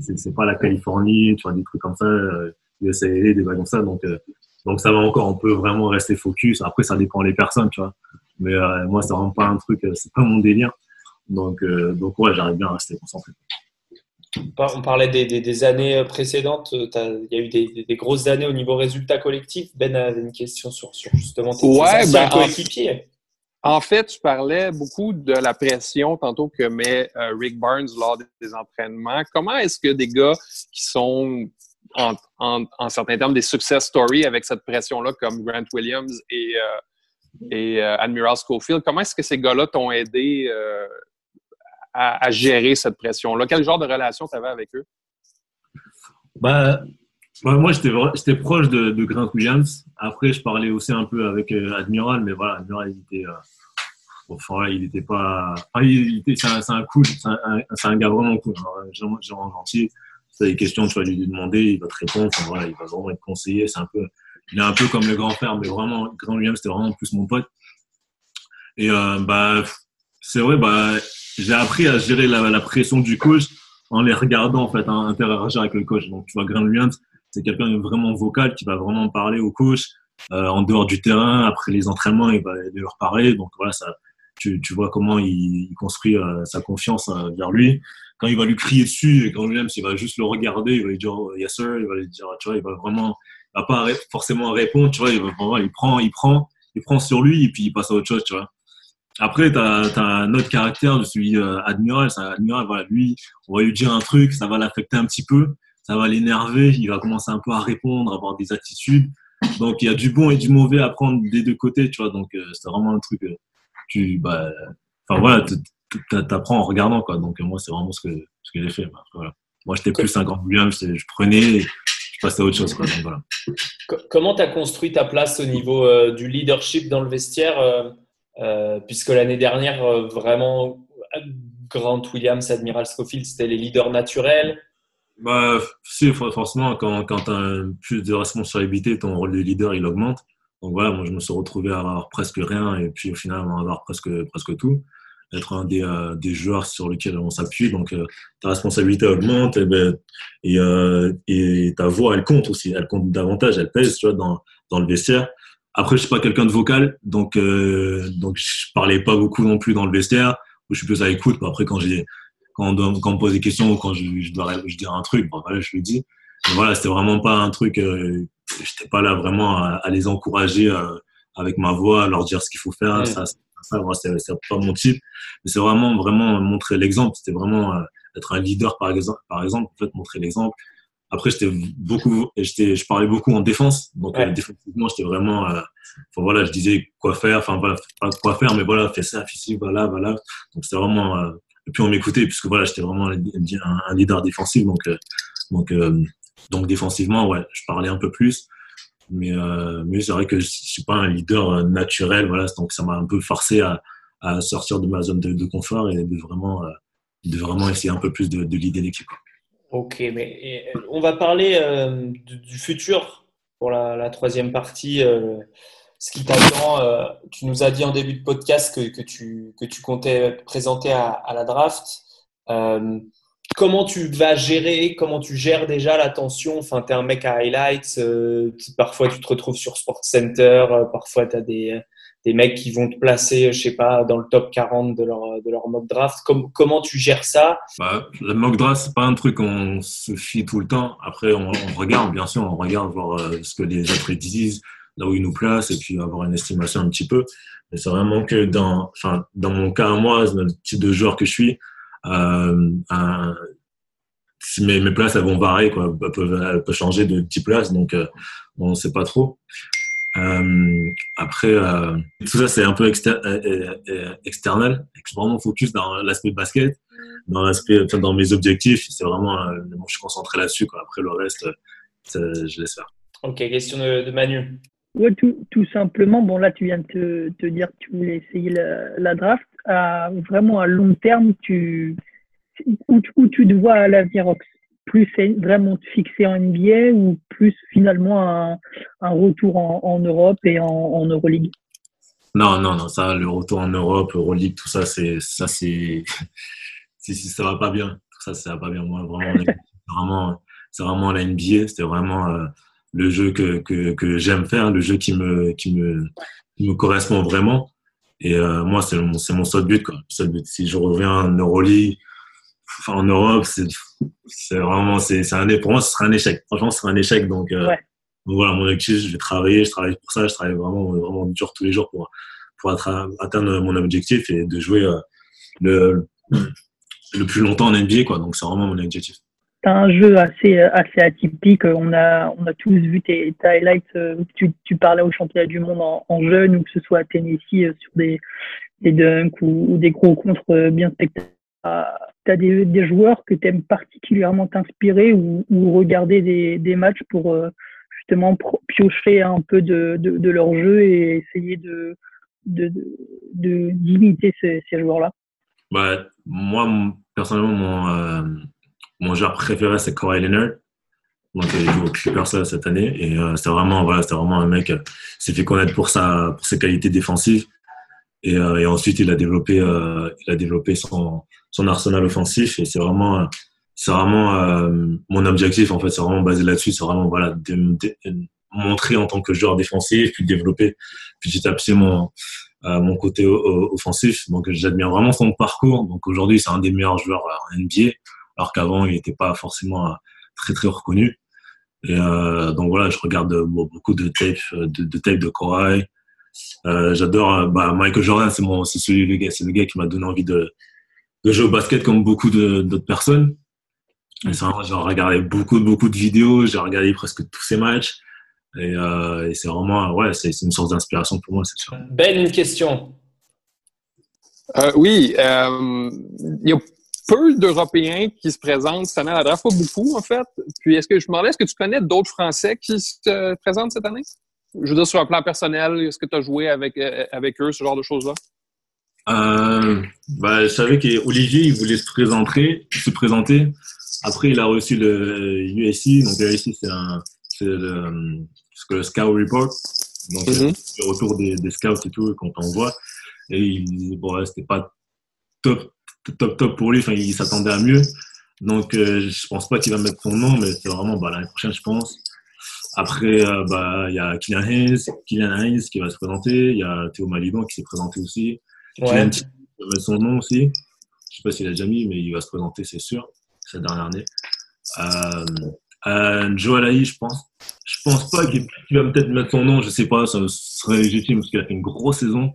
c'est pas la Californie, tu vois, des trucs comme ça, euh, USALA, des vagues comme ça. Donc, euh, donc ça va encore, on peut vraiment rester focus. Après, ça dépend des personnes, tu vois. Mais euh, moi, c'est vraiment pas un truc, euh, c'est pas mon délire. Donc, euh, donc ouais, j'arrive bien à rester concentré. On parlait des, des, des années précédentes. Il y a eu des, des, grosses années au niveau résultat collectif. Ben avait une question sur, sur justement tes, ouais, ben, coéquipiers. En fait, tu parlais beaucoup de la pression tantôt que met euh, Rick Barnes lors des entraînements. Comment est-ce que des gars qui sont en, certains termes des success stories avec cette pression-là, comme Grant Williams et, euh, euh, Admiral Schofield, comment est-ce que ces gars-là t'ont aidé à, à, gérer cette pression-là? Quel genre de relation tu avais avec eux? Ben, moi, j'étais proche de, Grant Williams. Après, je parlais aussi un peu avec euh, Admiral, mais voilà, Admiral, il était, euh, enfin, il était pas, enfin, il était, c'est un, un, cool, c'est un, gars vraiment cool, genre, genre gentil. Si tu as des questions, tu vas lui demander, il va te répondre. Voilà, il va vraiment être conseiller. C'est un peu, il est un peu comme le grand frère, mais vraiment, Grant Williams, c'était vraiment plus mon pote. Et euh, bah, c'est vrai, bah, j'ai appris à gérer la, pression du coach en les regardant en fait, à interagir avec le coach. Donc, tu vois, Grant Williams c'est quelqu'un vraiment vocal qui va vraiment parler au coach euh, en dehors du terrain. Après les entraînements, il va leur parler. Donc voilà, ça, tu, vois comment il, construit euh, sa confiance euh, vers lui. Quand il va lui crier dessus, et quand lui-même, il va juste le regarder, il va lui dire oh, yes sir, il va lui dire, tu vois, il va vraiment, il va pas forcément répondre, tu vois, il, il prend, il prend, il prend sur lui et puis il passe à autre chose, tu vois. Après, tu as, un autre caractère, je suis euh, admiral. admiral, voilà, lui, on va lui dire un truc, ça va l'affecter un petit peu, ça va l'énerver, il va commencer un peu à répondre, avoir des attitudes. Donc, il y a du bon et du mauvais à prendre des deux côtés, tu vois. Donc, euh, c'est vraiment un truc, tu, bah, enfin voilà, t'apprends en regardant, quoi. Donc, moi, c'est vraiment ce que, ce que j'ai fait. Bah, voilà. Moi, j'étais plus 50 Williams, je prenais, je passais à autre chose, quoi. Donc, voilà. Comment tu as construit ta place au niveau euh, du leadership dans le vestiaire euh, euh, Puisque l'année dernière, vraiment, Grant Williams, Admiral Schofield, c'était les leaders naturels. Bah, si, forcément, quand, quand tu as plus de responsabilité, ton rôle de leader, il augmente. Donc voilà, moi, je me suis retrouvé à avoir presque rien et puis au final, à avoir presque, presque tout être un des, euh, des joueurs sur lesquels on s'appuie. Donc, euh, ta responsabilité augmente et, ben, et, euh, et, ta voix, elle compte aussi. Elle compte davantage, elle pèse tu vois, dans, dans le vestiaire. Après, je suis pas quelqu'un de vocal, donc, donc je parlais pas beaucoup non plus dans le vestiaire. Je suis plus à l'écoute. Après, quand, j'ai, quand, on, quand on me pose des questions ou quand je, je dois je dire un truc, bon, voilà, je le dis. Mais voilà, c'était vraiment pas un truc. Euh, J'étais pas là vraiment à, à les encourager avec ma voix, à leur dire ce qu'il faut faire. Ça, ça, c'est pas mon type. Mais c'est vraiment, vraiment montrer l'exemple. C'était vraiment euh, être un leader, par exemple, par exemple, en fait, montrer l'exemple. Après, j'étais beaucoup, j'étais, je parlais beaucoup en défense. Donc, euh, défensivement, j'étais vraiment, euh, enfin, voilà, je disais quoi faire, enfin, voilà, pas quoi faire, mais voilà, fais ça, fais ci, voilà, voilà. Donc, c'était vraiment, euh, puis on m'écoutait, puisque voilà, j'étais vraiment un, leader défensif. Donc, donc, donc, défensivement, ouais, je parlais un peu plus. Mais, euh, mais c'est vrai que je suis pas un leader euh, naturel, voilà, donc ça m'a un peu forcé à, à, sortir de ma zone de, confort et de vraiment, euh, de vraiment essayer un peu plus de, de leader l'équipe. Ok, mais on va parler euh, du, futur pour la, troisième partie. Euh, ce qui t'attend, euh, tu nous as dit en début de podcast que, que, tu, que tu comptais présenter à, la draft comment tu vas gérer, comment tu gères déjà l'attention Enfin, tu es un mec à highlights, euh, parfois tu te retrouves sur Sports Center, euh, parfois tu as des, des mecs qui vont te placer, je sais pas, dans le top 40 de leur, de leur mock draft. comment tu gères ça? Bah, Le mock draft, c'est pas un truc qu'on se fie tout le temps. Après, on, regarde, bien sûr, on regarde voir euh, ce que les autres disent, là où ils nous placent, et puis avoir une estimation un petit peu. Mais c'est vraiment que dans, enfin, dans mon cas, moi, le type de joueur que je suis, euh, mes, places elles vont varier quoi. Elles peuvent, peuvent changer de 10 places donc euh, on ne sait pas trop. Euh, après tout ça c'est un peu exter external je suis vraiment focus dans l'aspect basket dans l'aspect dans mes objectifs. C'est vraiment je suis concentré là-dessus après le reste je laisse faire. Ok question de, de Manu Ouais, tout, tout, simplement, bon là tu viens de te, te dire que tu voulais essayer la, draft. À, vraiment à long terme, tu, où, où tu te vois à l'avenir Plus vraiment te fixer en NBA ou plus finalement un, un retour en, en, Europe et en, en, Euroleague? Non, non, non, ça, le retour en Europe, Euroleague, tout ça, c'est ça, c'est si, si ça va pas bien. Tout ça, ça va pas bien. Moi, vraiment, vraiment, c'est vraiment la NBA. C'était vraiment euh, le jeu que, que, que j'aime faire, le jeu qui me, qui me, qui me correspond vraiment. Et euh, moi, c'est mon, mon seul but. Quoi. Seul but. Si je reviens en Euroleague, en Europe, c'est vraiment, c'est un, pour moi, ce serait un échec. Franchement, ce serait un échec. Donc, euh, donc voilà, mon objectif, je vais travailler, je travaille pour ça, je travaille vraiment, vraiment dur tous les jours pour, pour atteindre mon objectif et de jouer euh, le, le plus longtemps en NBA. Quoi. Donc, c'est vraiment mon objectif. C'est un jeu assez, assez atypique. On a, on a tous vu tes, highlights. Euh, tu, tu parlais au championnat du monde en, jeune ou que ce soit à Tennessee sur des, des dunks ou, des gros contres bien spectaculaires tu as des, des, joueurs que tu aimes particulièrement t'inspirer ou, regarder des, des, matchs pour euh, justement piocher un peu de, de, de, leur jeu et essayer de d'imiter ces, ces joueurs-là? Bah, Moi, personnellement, euh, mon joueur préféré, c'est Kawhi Leonard. Donc, il joue au Clippers cette année. Et euh, c'est vraiment, voilà, vraiment un mec qui s'est fait connaître pour, sa, pour ses qualités défensives. Et, euh, et ensuite, il a développé, euh, il a développé son, son arsenal offensif et c'est vraiment c'est vraiment euh, mon objectif en fait c'est vraiment basé là-dessus c'est vraiment voilà de, de, montrer en tant que joueur défensif puis développer petit à petit mon euh, mon côté offensif donc j'admire vraiment son parcours donc aujourd'hui c'est un des meilleurs joueurs en NBA alors qu'avant il n'était pas forcément très très reconnu et euh, donc voilà je regarde beaucoup de tapes de, de tapes de Euh, j'adore euh, bah, Michael Jordan, c'est mon, c'est celui le gars, c'est le gars qui m'a donné envie de, de jouer au basket comme beaucoup d'autres personnes. Et c'est vraiment, j'ai regardé beaucoup, beaucoup de vidéos, j'ai regardé presque tous ses matchs. Et, euh, et c'est vraiment, ouais, c'est, une source d'inspiration pour moi, c'est sûr. Ben, une question. Euh, oui, euh, il y a peu d'Européens qui se présentent cette année à la draft, pas beaucoup en fait. Puis est-ce que je me demandais, est-ce que tu connais d'autres Français qui se présentent cette année? Je veux dire, sur un plan personnel, est-ce que tu as joué avec, euh, avec eux, ce genre de choses-là? Euh, bah, je savais qu'Olivier, il voulait se présenter, se présenter. Après, il a reçu le USC. Donc, le USC, c'est un, c'est le, le Scout Report. Donc, euh, le retour des, des scouts et tout, qu'on t'envoie. Et il disait, bon, ouais, c'était pas top, top, top pour lui. Enfin, il s'attendait à mieux. Donc, euh, je pense pas qu'il va mettre son nom, mais c'est vraiment, bah, l'année prochaine, je pense. Après, euh, bah, il y a Kylian Hayes, Kylian Hayes qui va se présenter. Il y a Théo Maliban qui s'est présenté aussi. Ouais. Kylian va mettre son nom aussi. Je sais pas s'il a déjà mis, mais il va se présenter, c'est sûr, cette dernière année. Euh, euh, Joe Alaï, je pense. Je pense pas qu'il va peut-être mettre son nom, je sais pas, ça serait légitime parce qu'il a fait une grosse saison.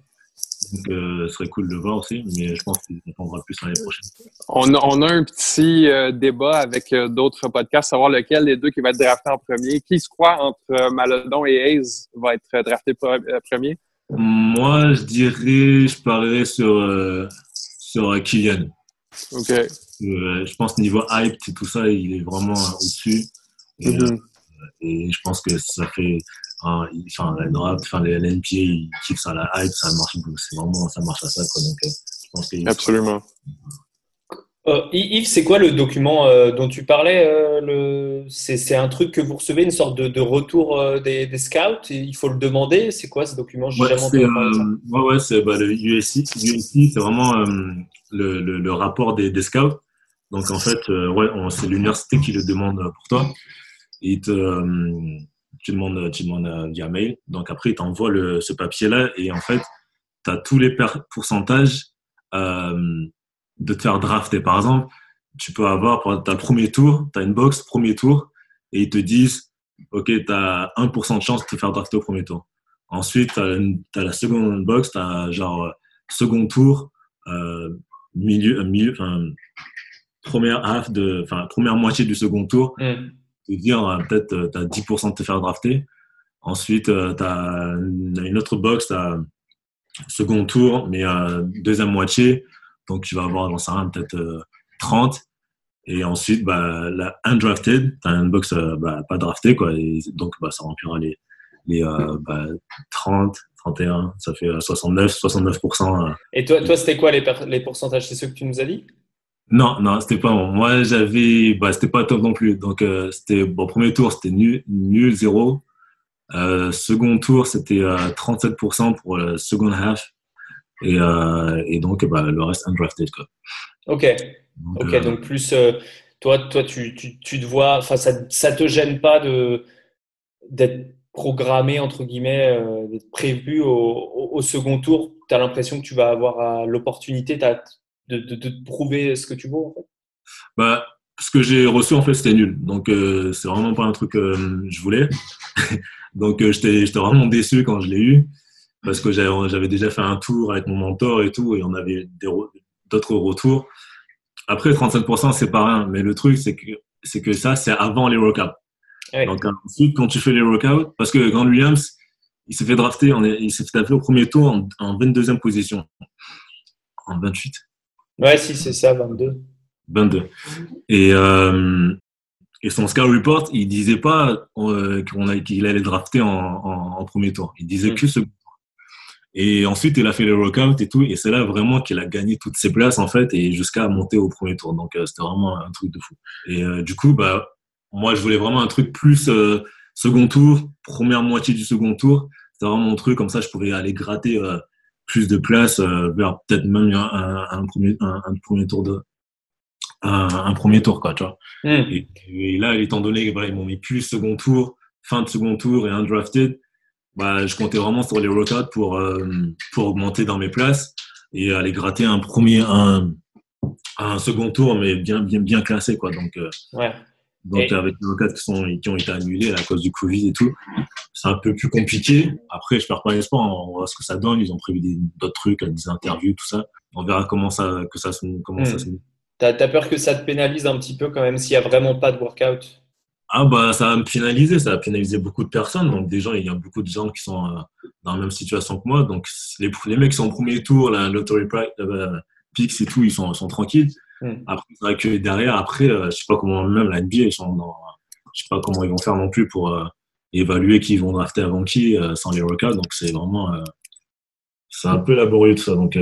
Donc, euh, ce serait cool de le voir aussi, mais je pense qu'il attendra plus l'année prochaine. On a, on a un petit euh, débat avec euh, d'autres podcasts, savoir lequel des deux qui va être drafté en premier. Qui se croit entre Maledon et Hayes va être drafté pre- premier? Moi, je dirais, je parlerais sur, sur Kylian. OK. Je pense niveau hype et tout ça, il est vraiment au-dessus. Et, Mhm. Et je pense que ça fait, enfin, la draft, enfin, les NBA, ils kiffent ça, la hype, ça marche, c'est vraiment, ça marche à ça, quoi. Donc, euh, je pense qu'il Absolument. Euh, Yves, c'est quoi le document euh, dont tu parlais euh, le... c'est, c'est un truc que vous recevez, une sorte de, de retour euh, des, des scouts? Il faut le demander? C'est quoi ce document? Ouais, c'est, euh, ouais, ouais, c'est bah, le USC. USC, c'est vraiment euh, le, le, le rapport des, des scouts. Donc, en fait, euh, ouais, c'est l'université qui le demande pour toi. Et te, euh, tu demandes, tu demandes euh, via mail. Donc, après, il t'envoie le, ce papier-là. Et en fait, tu as tous les pourcentages euh, de te faire drafter. Par exemple, tu peux avoir, le premier tour, tu as une box, premier tour, et ils te disent, OK, tu as 1% de chance de te faire drafter au premier tour. Ensuite, tu as, la seconde box, tu as genre second tour, euh, milieu, euh, milieu, première half de, enfin, première moitié du second tour, Hmm. Te dire euh, peut-être tu as 10% de te faire drafter. Ensuite, tu as une autre box, tu as second tour, mais euh, deuxième moitié. Donc, tu vas avoir, j'en sais rien, peut-être euh, 30. Et ensuite, bah, la undrafted, tu as une box euh, bah, pas drafté, quoi. Donc, bah, ça remplira les, les euh, bah, 30, 31, ça fait euh, 69, 69%. euh. Et toi, toi c'était quoi les, les pourcentages? C'est ceux que tu nous as dit? Non, non, c'était pas bon. Moi, j'avais, bah, c'était pas top non plus. Donc, euh, c'était, bon, premier tour, c'était nul, nul, zéro. Euh, second tour, c'était euh, 37% pour le second half. Et, euh, et donc, bah, le reste undrafted, quoi. Ok, Donc, ok. Donc plus, toi, toi, tu, tu, tu te vois, enfin, ça, ça te gêne pas de d'être programmé entre guillemets, d'être prévu au, au, au second tour? Tu as l'impression que tu vas avoir l'opportunité t'as- de, de, de te prouver ce que tu vaux. En fait? Bah, ce que j'ai reçu, en fait, c'était nul. Donc, euh, c'est vraiment pas un truc que euh, je voulais. Donc, euh, j'étais vraiment déçu quand je l'ai eu. Parce que j'avais déjà fait un tour avec mon mentor et tout, et on avait d'autres retours. Après, 35%, c'est pas rien. Mais le truc, c'est que, c'est que ça, c'est avant les workouts. Ouais. Donc, ensuite, quand tu fais les workouts, parce que Grant Williams, il s'est fait drafter, il s'est fait drafter au premier tour en, en 22e position. En 28. Ouais, si, c'est ça, 22. 22. Et, euh, et son scout report, il disait pas euh, qu'il allait drafter en, en, en premier tour. Il disait Mm. que ce. Et ensuite, il a fait les workouts et tout. Et c'est là vraiment qu'il a gagné toutes ses places, en fait, et jusqu'à monter au premier tour. Donc, euh, c'était vraiment un truc de fou. Et euh, du coup, bah, moi, je voulais vraiment un truc plus euh, second tour, première moitié du second tour. C'était vraiment mon truc. Comme ça, je pouvais aller gratter plus de places euh, vers peut-être même un, un, un premier, un, un premier tour de, un, un premier tour, quoi, tu vois. Hmm. Et, et là, étant donné qu'ils m'ont mis plus second tour, fin de second tour et undrafted, bah, je comptais vraiment sur les workouts pour, euh, pour augmenter dans mes places et aller gratter un premier, un, un second tour, mais bien, bien, bien classé, quoi. Donc, euh, Ouais. Donc, Et- avec les workouts qui, sont, qui ont été annulés à cause du Covid et tout, c'est un peu plus compliqué. Après, je perds pas espoir. On voit ce que ça donne. Ils ont prévu des- d'autres trucs, des interviews, tout ça. On verra comment ça, que ça, se- comment ça Hmm. se T'as as peur que ça te pénalise un petit peu quand même s'il n'y a vraiment pas de workout? Ah bah ça va me pénaliser, ça va pénaliser beaucoup de personnes. Donc des gens, il y a beaucoup de gens qui sont euh, dans la même situation que moi. Donc les, les mecs qui sont au premier tour, la lottery euh, picks et tout, ils sont, sont tranquilles. Mm. Après c'est vrai que derrière, après, euh, je sais pas comment même la NBA, ils sont dans, je sais pas comment ils vont faire non plus pour euh, évaluer qui ils vont drafter avant qui euh, sans les workouts. Donc c'est vraiment, c'est un peu laborieux tout ça. Donc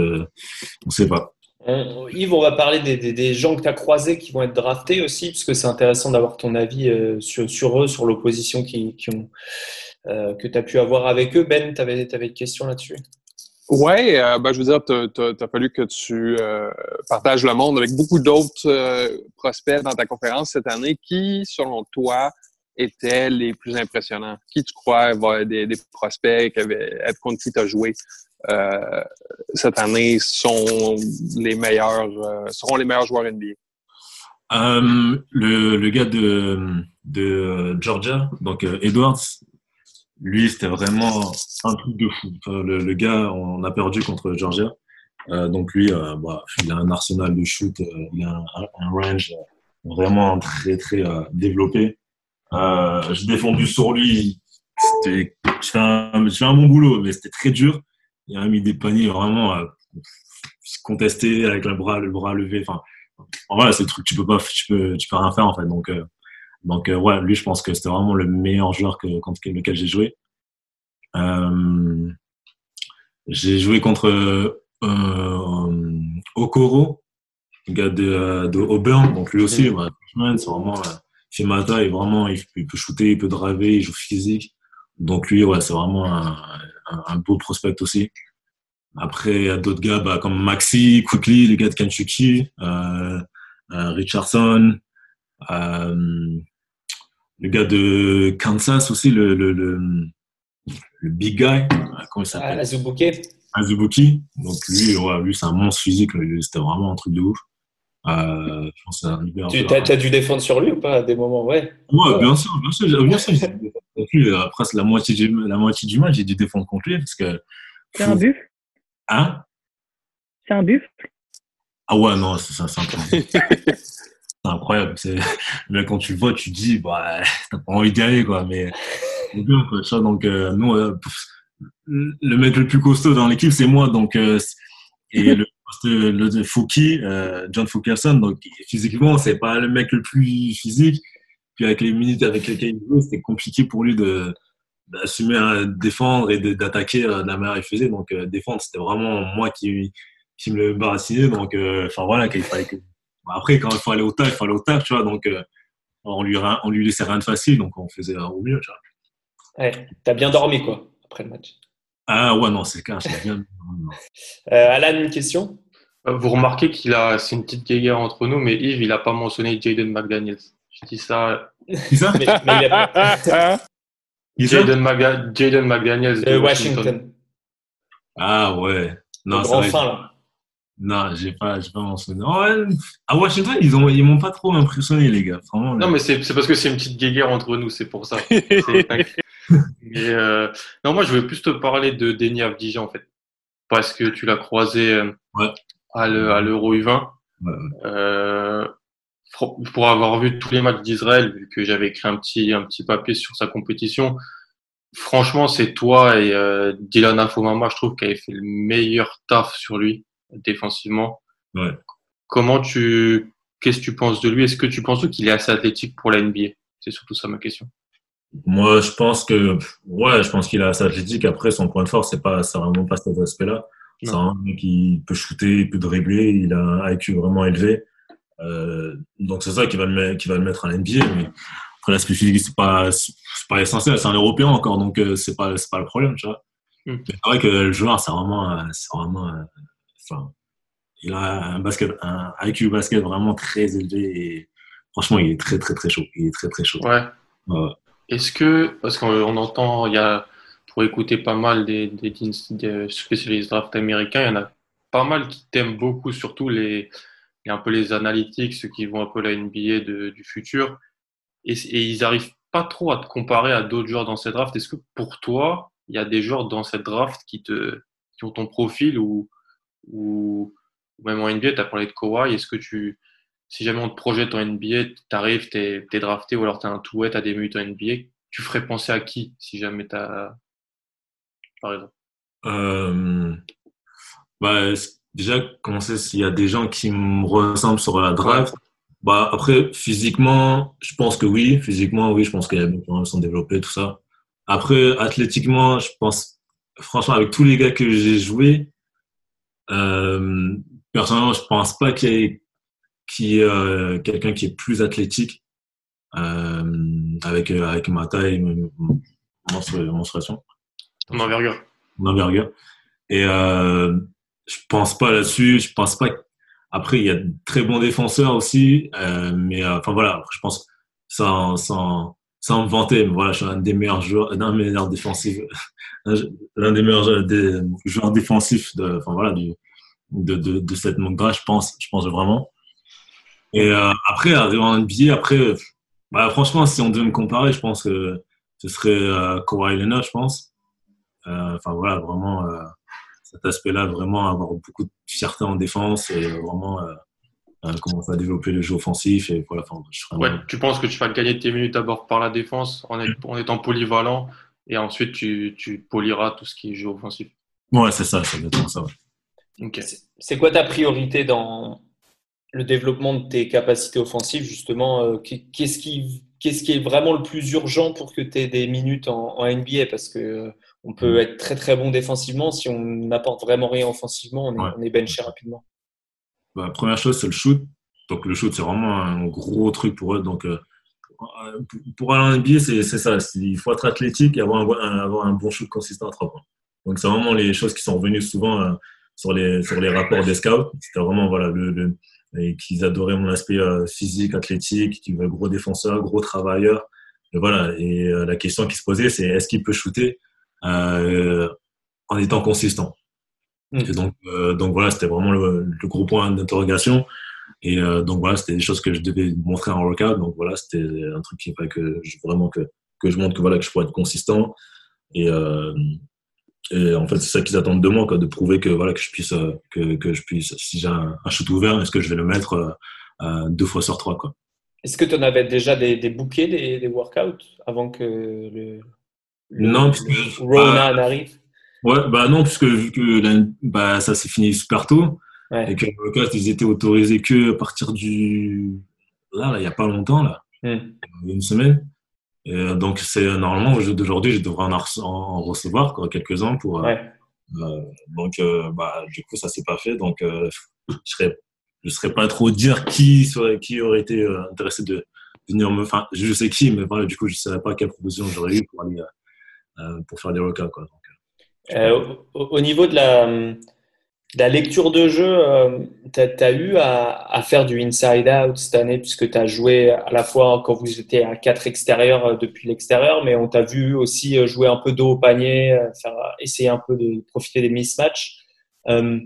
on sait pas. On- Yves, on va parler des, des- des gens que tu as croisés qui vont être draftés aussi, parce que c'est intéressant d'avoir ton avis euh, sur, sur eux, sur l'opposition qui, qui ont, euh, que tu as pu avoir avec eux. Ben, tu avais, une question là-dessus? Ouais, euh, ben, je veux dire, t'as as, fallu que tu euh, partages le monde avec beaucoup d'autres euh, prospects dans ta conférence cette année. Qui, selon toi, étaient les plus impressionnants? Qui tu crois va des, des prospects qui contre qui tu as joué cette année sont les meilleurs, seront les meilleurs joueurs NBA? Le, le gars de, Georgia, donc Edwards, lui, c'était vraiment un truc de fou. Le, le gars, on a perdu contre Georgia. Euh, donc lui, euh, bah, il a un arsenal de shoot, euh, il a un, range euh, vraiment très très développé. J'ai défendu sur lui. Je fais un, bon boulot, mais c'était très dur. Il a mis des paniers vraiment contestés avec le bras, le bras levé. Enfin, voilà, c'est le truc, tu peux pas, tu peux, tu peux rien faire en fait. Donc, donc euh, ouais, lui, je pense que c'était vraiment le meilleur joueur que, contre lequel j'ai joué. Euh, j'ai joué contre euh, Okoro, le gars de, de Auburn. Donc lui aussi, c'est vraiment, ma taille, vraiment, il, il peut shooter, il peut driver, il joue physique. Donc lui, ouais, c'est vraiment un, un, un, beau prospect aussi. Après, il y a d'autres gars bah, comme Maxi, Quickly, le gars de Kentucky, euh, euh, Richardson, euh, le gars de Kansas aussi, le, le, le, le big guy, comment il s'appelle ah, Azubuke. Azubuki. Donc lui, ouais, lui c'est un monstre physique, c'était vraiment un truc de ouf. Euh, je pense un tu as, as, dû défendre sur lui ou pas à des moments? Ouais, ouais, bien sûr, bien sûr. Bien sûr plus, presque la moitié, du, la moitié du match, j'ai dû défendre contre lui parce que. C'est un buff? Hein? C'est un buff? Ah ouais, non, c'est incroyable. c'est incroyable. Mais quand tu le vois, tu te dis, bah, t'as pas envie d'y aller, quoi. Mais c'est bien, quoi. Ça, donc, euh, nous, euh, le mec le plus costaud dans l'équipe, c'est moi. Donc, euh, et le, le, le Fouki, euh, John Fulkerson, donc physiquement, c'est pas le mec le plus physique. Puis avec les minutes avec lesquelles il jouait, c'était compliqué pour lui de d'assumer à défendre et d'attaquer de la manière qu'il faisait. Donc, euh, défendre, c'était vraiment moi qui, qui me le barattinais. Donc, euh, enfin voilà, qu'il fallait que. Après, quand il faut aller au taf, il faut aller au taf, tu vois. Donc, euh, on, lui, on lui laissait rien de facile, donc on faisait au mieux, tu vois. Ouais, t'as bien dormi, quoi, après le match. Ah ouais, non, c'est clair, j'ai bien. euh, Alan, une question? Vous remarquez qu'il a, c'est une petite guéguerre entre nous, mais Yves, il n'a pas mentionné Jaden McDaniels. Je dis ça. Ça? Mais, mais il a... Jaden, Maga... Jaden McDaniels de Washington. Washington. Ah ouais. Non, le grand fin, là. Non, j'ai pas, j'ai pas mentionné. Oh, ouais. À Washington, ils ont, ils m'ont pas trop impressionné, les gars. Vraiment, non, mais c'est, parce que c'est une petite guéguerre entre nous, c'est pour ça. mais euh... non, moi, je veux plus te parler de Denis Avdija, en fait. Parce que tu l'as croisé euh, ouais. à, le, à l'Euro U20. Ouais. Euh, pour avoir vu tous les matchs d'Israël, vu que j'avais écrit un petit, un petit papier sur sa compétition, franchement, c'est toi et euh, Dylan Afomama, je trouve, qui avait fait le meilleur taf sur lui, défensivement. Ouais. Comment tu, qu'est-ce que tu penses de lui? Est-ce que tu penses qu'il est assez athlétique pour la NBA C'est surtout ça ma question. Moi, je pense que, ouais, je pense qu'il est assez athlétique. Après, son point de force, c'est pas, c'est vraiment pas cet aspect-là. C'est un mec qui peut shooter, il peut dribbler, il a un IQ vraiment élevé. Euh, donc c'est ça qui va le mettre, qui va le mettre à NBA. Mais après l'aspect physique c'est pas c'est pas essentiel. C'est un Européen encore, donc euh, c'est pas c'est pas le problème, tu vois. Mm. C'est vrai que le joueur c'est vraiment c'est vraiment enfin il a un basket un IQ basket vraiment très élevé et franchement il est très très très chaud. Il est très très chaud. Ouais. Est-ce que parce qu'on entend il y a pour écouter pas mal des, des, des spécialistes draft américains, il y en a pas mal qui t'aiment beaucoup, surtout les, les, un peu les analytics, ceux qui vont un peu la NBA de, du futur. et, et ils n'arrivent pas trop à te comparer à d'autres joueurs dans cette draft. Est-ce que pour toi, il y a des joueurs dans cette draft qui, te, qui ont ton profil ou, ou même en NBA, tu as parlé de Kawhi. Est-ce que tu, si jamais on te projette en NBA, tu arrives, tu es, drafté ou alors tu as un tout tu as des minutes en NBA, tu ferais penser à qui si jamais tu as. Par exemple? Euh, bah, Déjà, comment c'est s'il y a des gens qui me ressemblent sur la draft bah, Après, physiquement, je pense que oui. Physiquement, oui, je pense qu'il sont développés, tout ça. Après, athlétiquement, je pense, franchement, avec tous les gars que j'ai joués, euh, personnellement, je pense pas qu'il y ait, qu euh, quelqu'un qui est plus athlétique euh, avec, avec ma taille, mon menstruation. Mon envergure. Mon envergure. Et euh, je pense pas là-dessus. Je pense pas. Après, il y a de très bons défenseurs aussi. Mais enfin voilà, je pense sans, sans, sans me vanter, voilà, je suis un des meilleurs joueurs, un des meilleurs défensifs, l'un des meilleurs joueurs défensifs de, enfin voilà, de, de, de cette montre je pense, je pense vraiment. Et euh, après, arriver en NBA, après, bah, franchement, si on devait me comparer, je pense que ce serait euh, Kawhi je pense. Euh, enfin voilà, vraiment euh, cet aspect-là, vraiment avoir beaucoup de fierté en défense et vraiment commencer à développer le jeu offensif. Et voilà, enfin, je ouais, tu penses que tu vas gagner tes minutes d'abord par la défense en, est, en, étant polyvalent et ensuite tu, tu poliras tout ce qui est jeu offensif? Ouais, c'est ça, c'est exactement ça. Ouais. Okay. C'est quoi ta priorité dans le développement de tes capacités offensives, justement euh, Qu'est-ce qui, qu'est-ce qui est vraiment le plus urgent pour que tu aies des minutes en, en NBA Parce que euh, on peut être très très bon défensivement, si on n'apporte vraiment rien offensivement, on est, ouais. on est benché rapidement. Bah, première chose, c'est le shoot. Donc le shoot, c'est vraiment un gros truc pour eux. Donc euh, pour aller en NBA, c'est ça. Il faut être athlétique et avoir un, bon shoot consistant à trois points. Donc c'est vraiment les choses qui sont revenues souvent euh, sur les rapports des scouts. C'était vraiment voilà qu'ils adoraient mon aspect euh, physique, athlétique, gros défenseur, gros travailleur. Et voilà. Et la question qui se posait, c'est est-ce qu'il peut shooter en étant consistant? Mmh. Et donc, euh, donc voilà, c'était vraiment le, le, gros point d'interrogation. Et euh, donc voilà, c'était des choses que je devais montrer en workout. Donc voilà, c'était un truc qui que je, vraiment que que je montre que voilà que je pourrais être consistant. Et euh, et en fait, c'est ça qu'ils attendent de moi, quoi, de prouver que voilà que je puisse, euh, que, que je puisse, si j'ai un, un, shoot ouvert, est-ce que je vais le mettre euh, euh, deux fois sur trois, quoi. Est-ce que tu en avais déjà des, des bouquets, des, des, workouts avant que le, le non, le Rona bah, arrive? Ouais, bah non, puisque vu que bah, ça s'est fini super tôt ouais. et que les workouts ils étaient autorisés que à partir du là, là il y a pas longtemps là, mm. une semaine. Et euh, donc, c'est normalement au jeu d'aujourd'hui, je devrais en, en recevoir quelques-uns pour. Ouais. Euh, donc, euh, bah, du coup, ça s'est pas fait. Donc, euh, je serais, je serais pas trop dire qui serait, qui aurait été intéressé de venir me. Enfin, je sais qui, mais voilà, du coup, je savais pas quelle proposition j'aurais eu pour aller pour faire des requins, quoi. Donc, au, au, niveau de la lecture de jeu, euh, tu as, eu à, faire du inside-out cette année, puisque tu as joué à la fois quand vous étiez à 4 extérieurs euh, depuis l'extérieur, mais on t'a vu aussi euh, jouer un peu dos au panier, essayer un peu de profiter des mismatchs. Euh,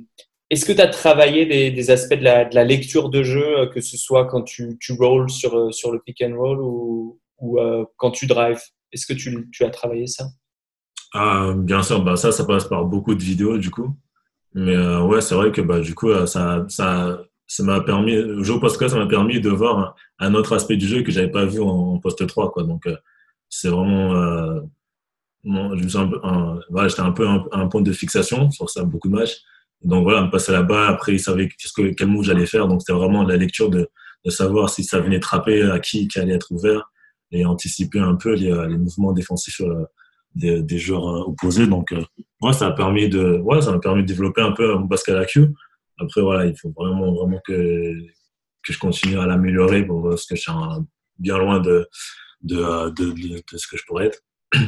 Est-ce que tu as travaillé des, aspects de la, lecture de jeu, que ce soit quand tu, rolls sur, le pick and roll ou, euh, quand tu drives? Est-ce que tu, as travaillé ça? Ah, Bien sûr, bah ça, ça passe par beaucoup de vidéos du coup. Mais euh, ouais, c'est vrai que bah, du coup, euh, ça, ça, ça m'a permis, au poste 4, ça m'a permis de voir un, un, autre aspect du jeu que j'avais pas vu en, poste 3, quoi. Donc, euh, c'est vraiment, euh, bon, je un peu, un, voilà, j'étais un peu un, un, point de fixation sur ça, beaucoup de matchs. Donc voilà, me passer là-bas. Après, ils savaient que, quel move j'allais faire. Donc, c'était vraiment la lecture de, de savoir si ça venait trapper, à qui, qui allait être ouvert et anticiper un peu les, les mouvements défensifs des, des joueurs euh, opposés. Donc, euh, moi, ça a permis ouais, m'a permis de développer un peu mon basket IQ. Après, voilà, il faut vraiment, vraiment que, que je continue à l'améliorer parce que je suis bien loin de, de, de, de, ce que je pourrais être.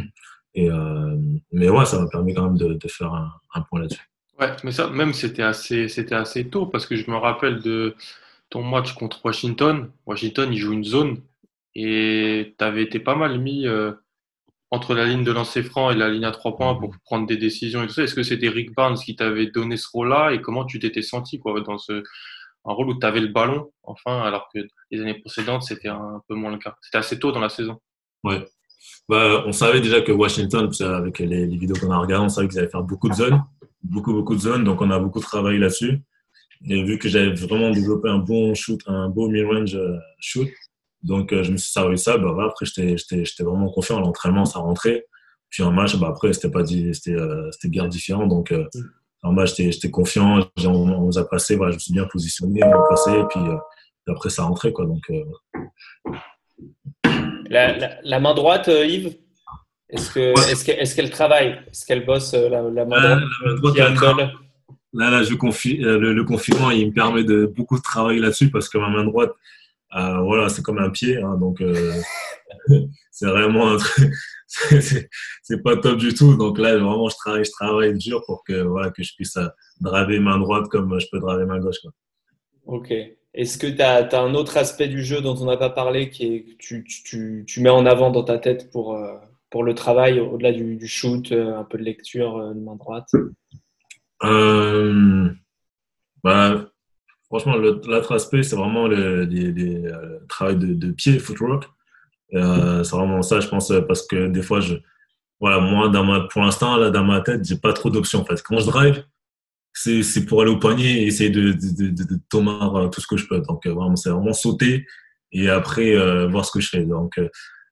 Et, euh, mais ouais, ça m'a permis quand même de, faire un, point là-dessus. Ouais, mais ça, même c'était assez, assez tôt parce que je me rappelle de ton match contre Washington. Washington, il joue une zone et tu avais été pas mal mis euh, entre la ligne de lancer franc et la ligne à trois points pour prendre des décisions et tout ça Est-ce que c'était Rick Barnes qui t'avait donné ce rôle-là et comment tu t'étais senti quoi dans ce un rôle où tu avais le ballon, enfin, alors que les années précédentes, c'était un peu moins le cas? C'était assez tôt dans la saison. Ouais. Bah, on savait déjà que Washington, avec les, les vidéos qu'on a regardées, on savait qu'ils allaient faire beaucoup de zones, beaucoup, beaucoup de zones, donc on a beaucoup travaillé là-dessus. Et vu que j'avais vraiment développé un bon shoot, un beau mid-range euh, shoot, donc euh, je me suis servi ça, bah, après j'étais vraiment confiant, l'entraînement ça rentrait. Puis en match, bah, après c'était pas c'était euh, c'était bien différent, donc en match j'étais confiant, on, on, nous a passé, voilà, je me suis bien positionné, on a passé, et puis, après ça rentrait quoi, donc la, main droite, euh, Yves Est-ce qu'elle est qu'elle travaille? Est-ce qu'elle bosse euh, la, main droite, Là, là, je confie, euh, le, confinement, il me permet de beaucoup travailler là-dessus parce que ma main droite, voilà, c'est comme un pied. Hein, donc, c'est vraiment un truc. c'est pas top du tout. Donc là, vraiment, je travaille, je travaille dur pour que, voilà, que je puisse draver main droite comme je peux draver main gauche. Quoi. Ok. Est-ce que tu as, un autre aspect du jeu dont on n'a pas parlé qui est, que tu, tu, tu, mets en avant dans ta tête pour, euh, pour le travail, au-delà du, du, shoot, euh, un peu de lecture euh, de main droite? Euh, bah, Franchement, l'autre aspect, c'est vraiment le, travail de, de, pied, footwork. c'est vraiment ça, je pense, parce que des fois, je, voilà, moi, dans ma, pour l'instant, là, dans ma tête, j'ai pas trop d'options. En fait. Quand je drive, c'est pour aller au panier et essayer de, de, de, de tomber euh, tout ce que je peux. Donc, euh, vraiment, c'est vraiment sauter et après euh, voir ce que je fais. Donc,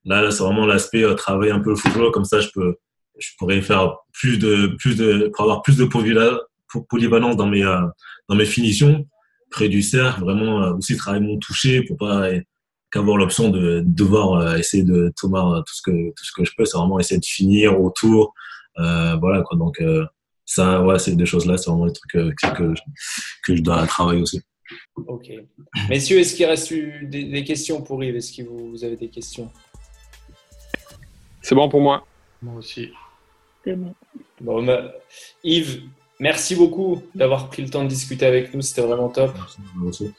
là, c'est vraiment l'aspect travailler un peu le football. Comme ça, je peux, je pourrais faire plus de, plus de, pour avoir plus de polyvalence dans mes, dans mes finitions près du cercle. Vraiment, aussi travailler mon toucher pour pas qu'avoir l'option de devoir essayer de tomber tout ce que, tout ce que je peux. C'est vraiment essayer de finir autour. voilà, quoi. Donc, ça, ouais, c'est des choses-là, c'est vraiment des trucs euh, que, que, je dois travailler aussi. Ok. Messieurs, est-ce qu'il reste des, questions pour Yves? Est-ce que vous, avez des questions? C'est bon pour moi. Moi aussi. C'est bon. bon bah, Yves, merci beaucoup d'avoir pris le temps de discuter avec nous. C'était vraiment top. Merci,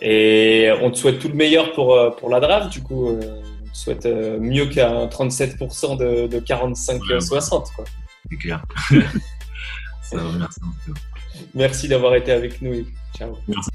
Et on te souhaite tout le meilleur pour, euh, pour la draft, du coup. Euh, on te souhaite mieux qu'un 37% de, de 45-60. C'est clair. merci. Merci d'avoir été avec nous. Ciao. Merci.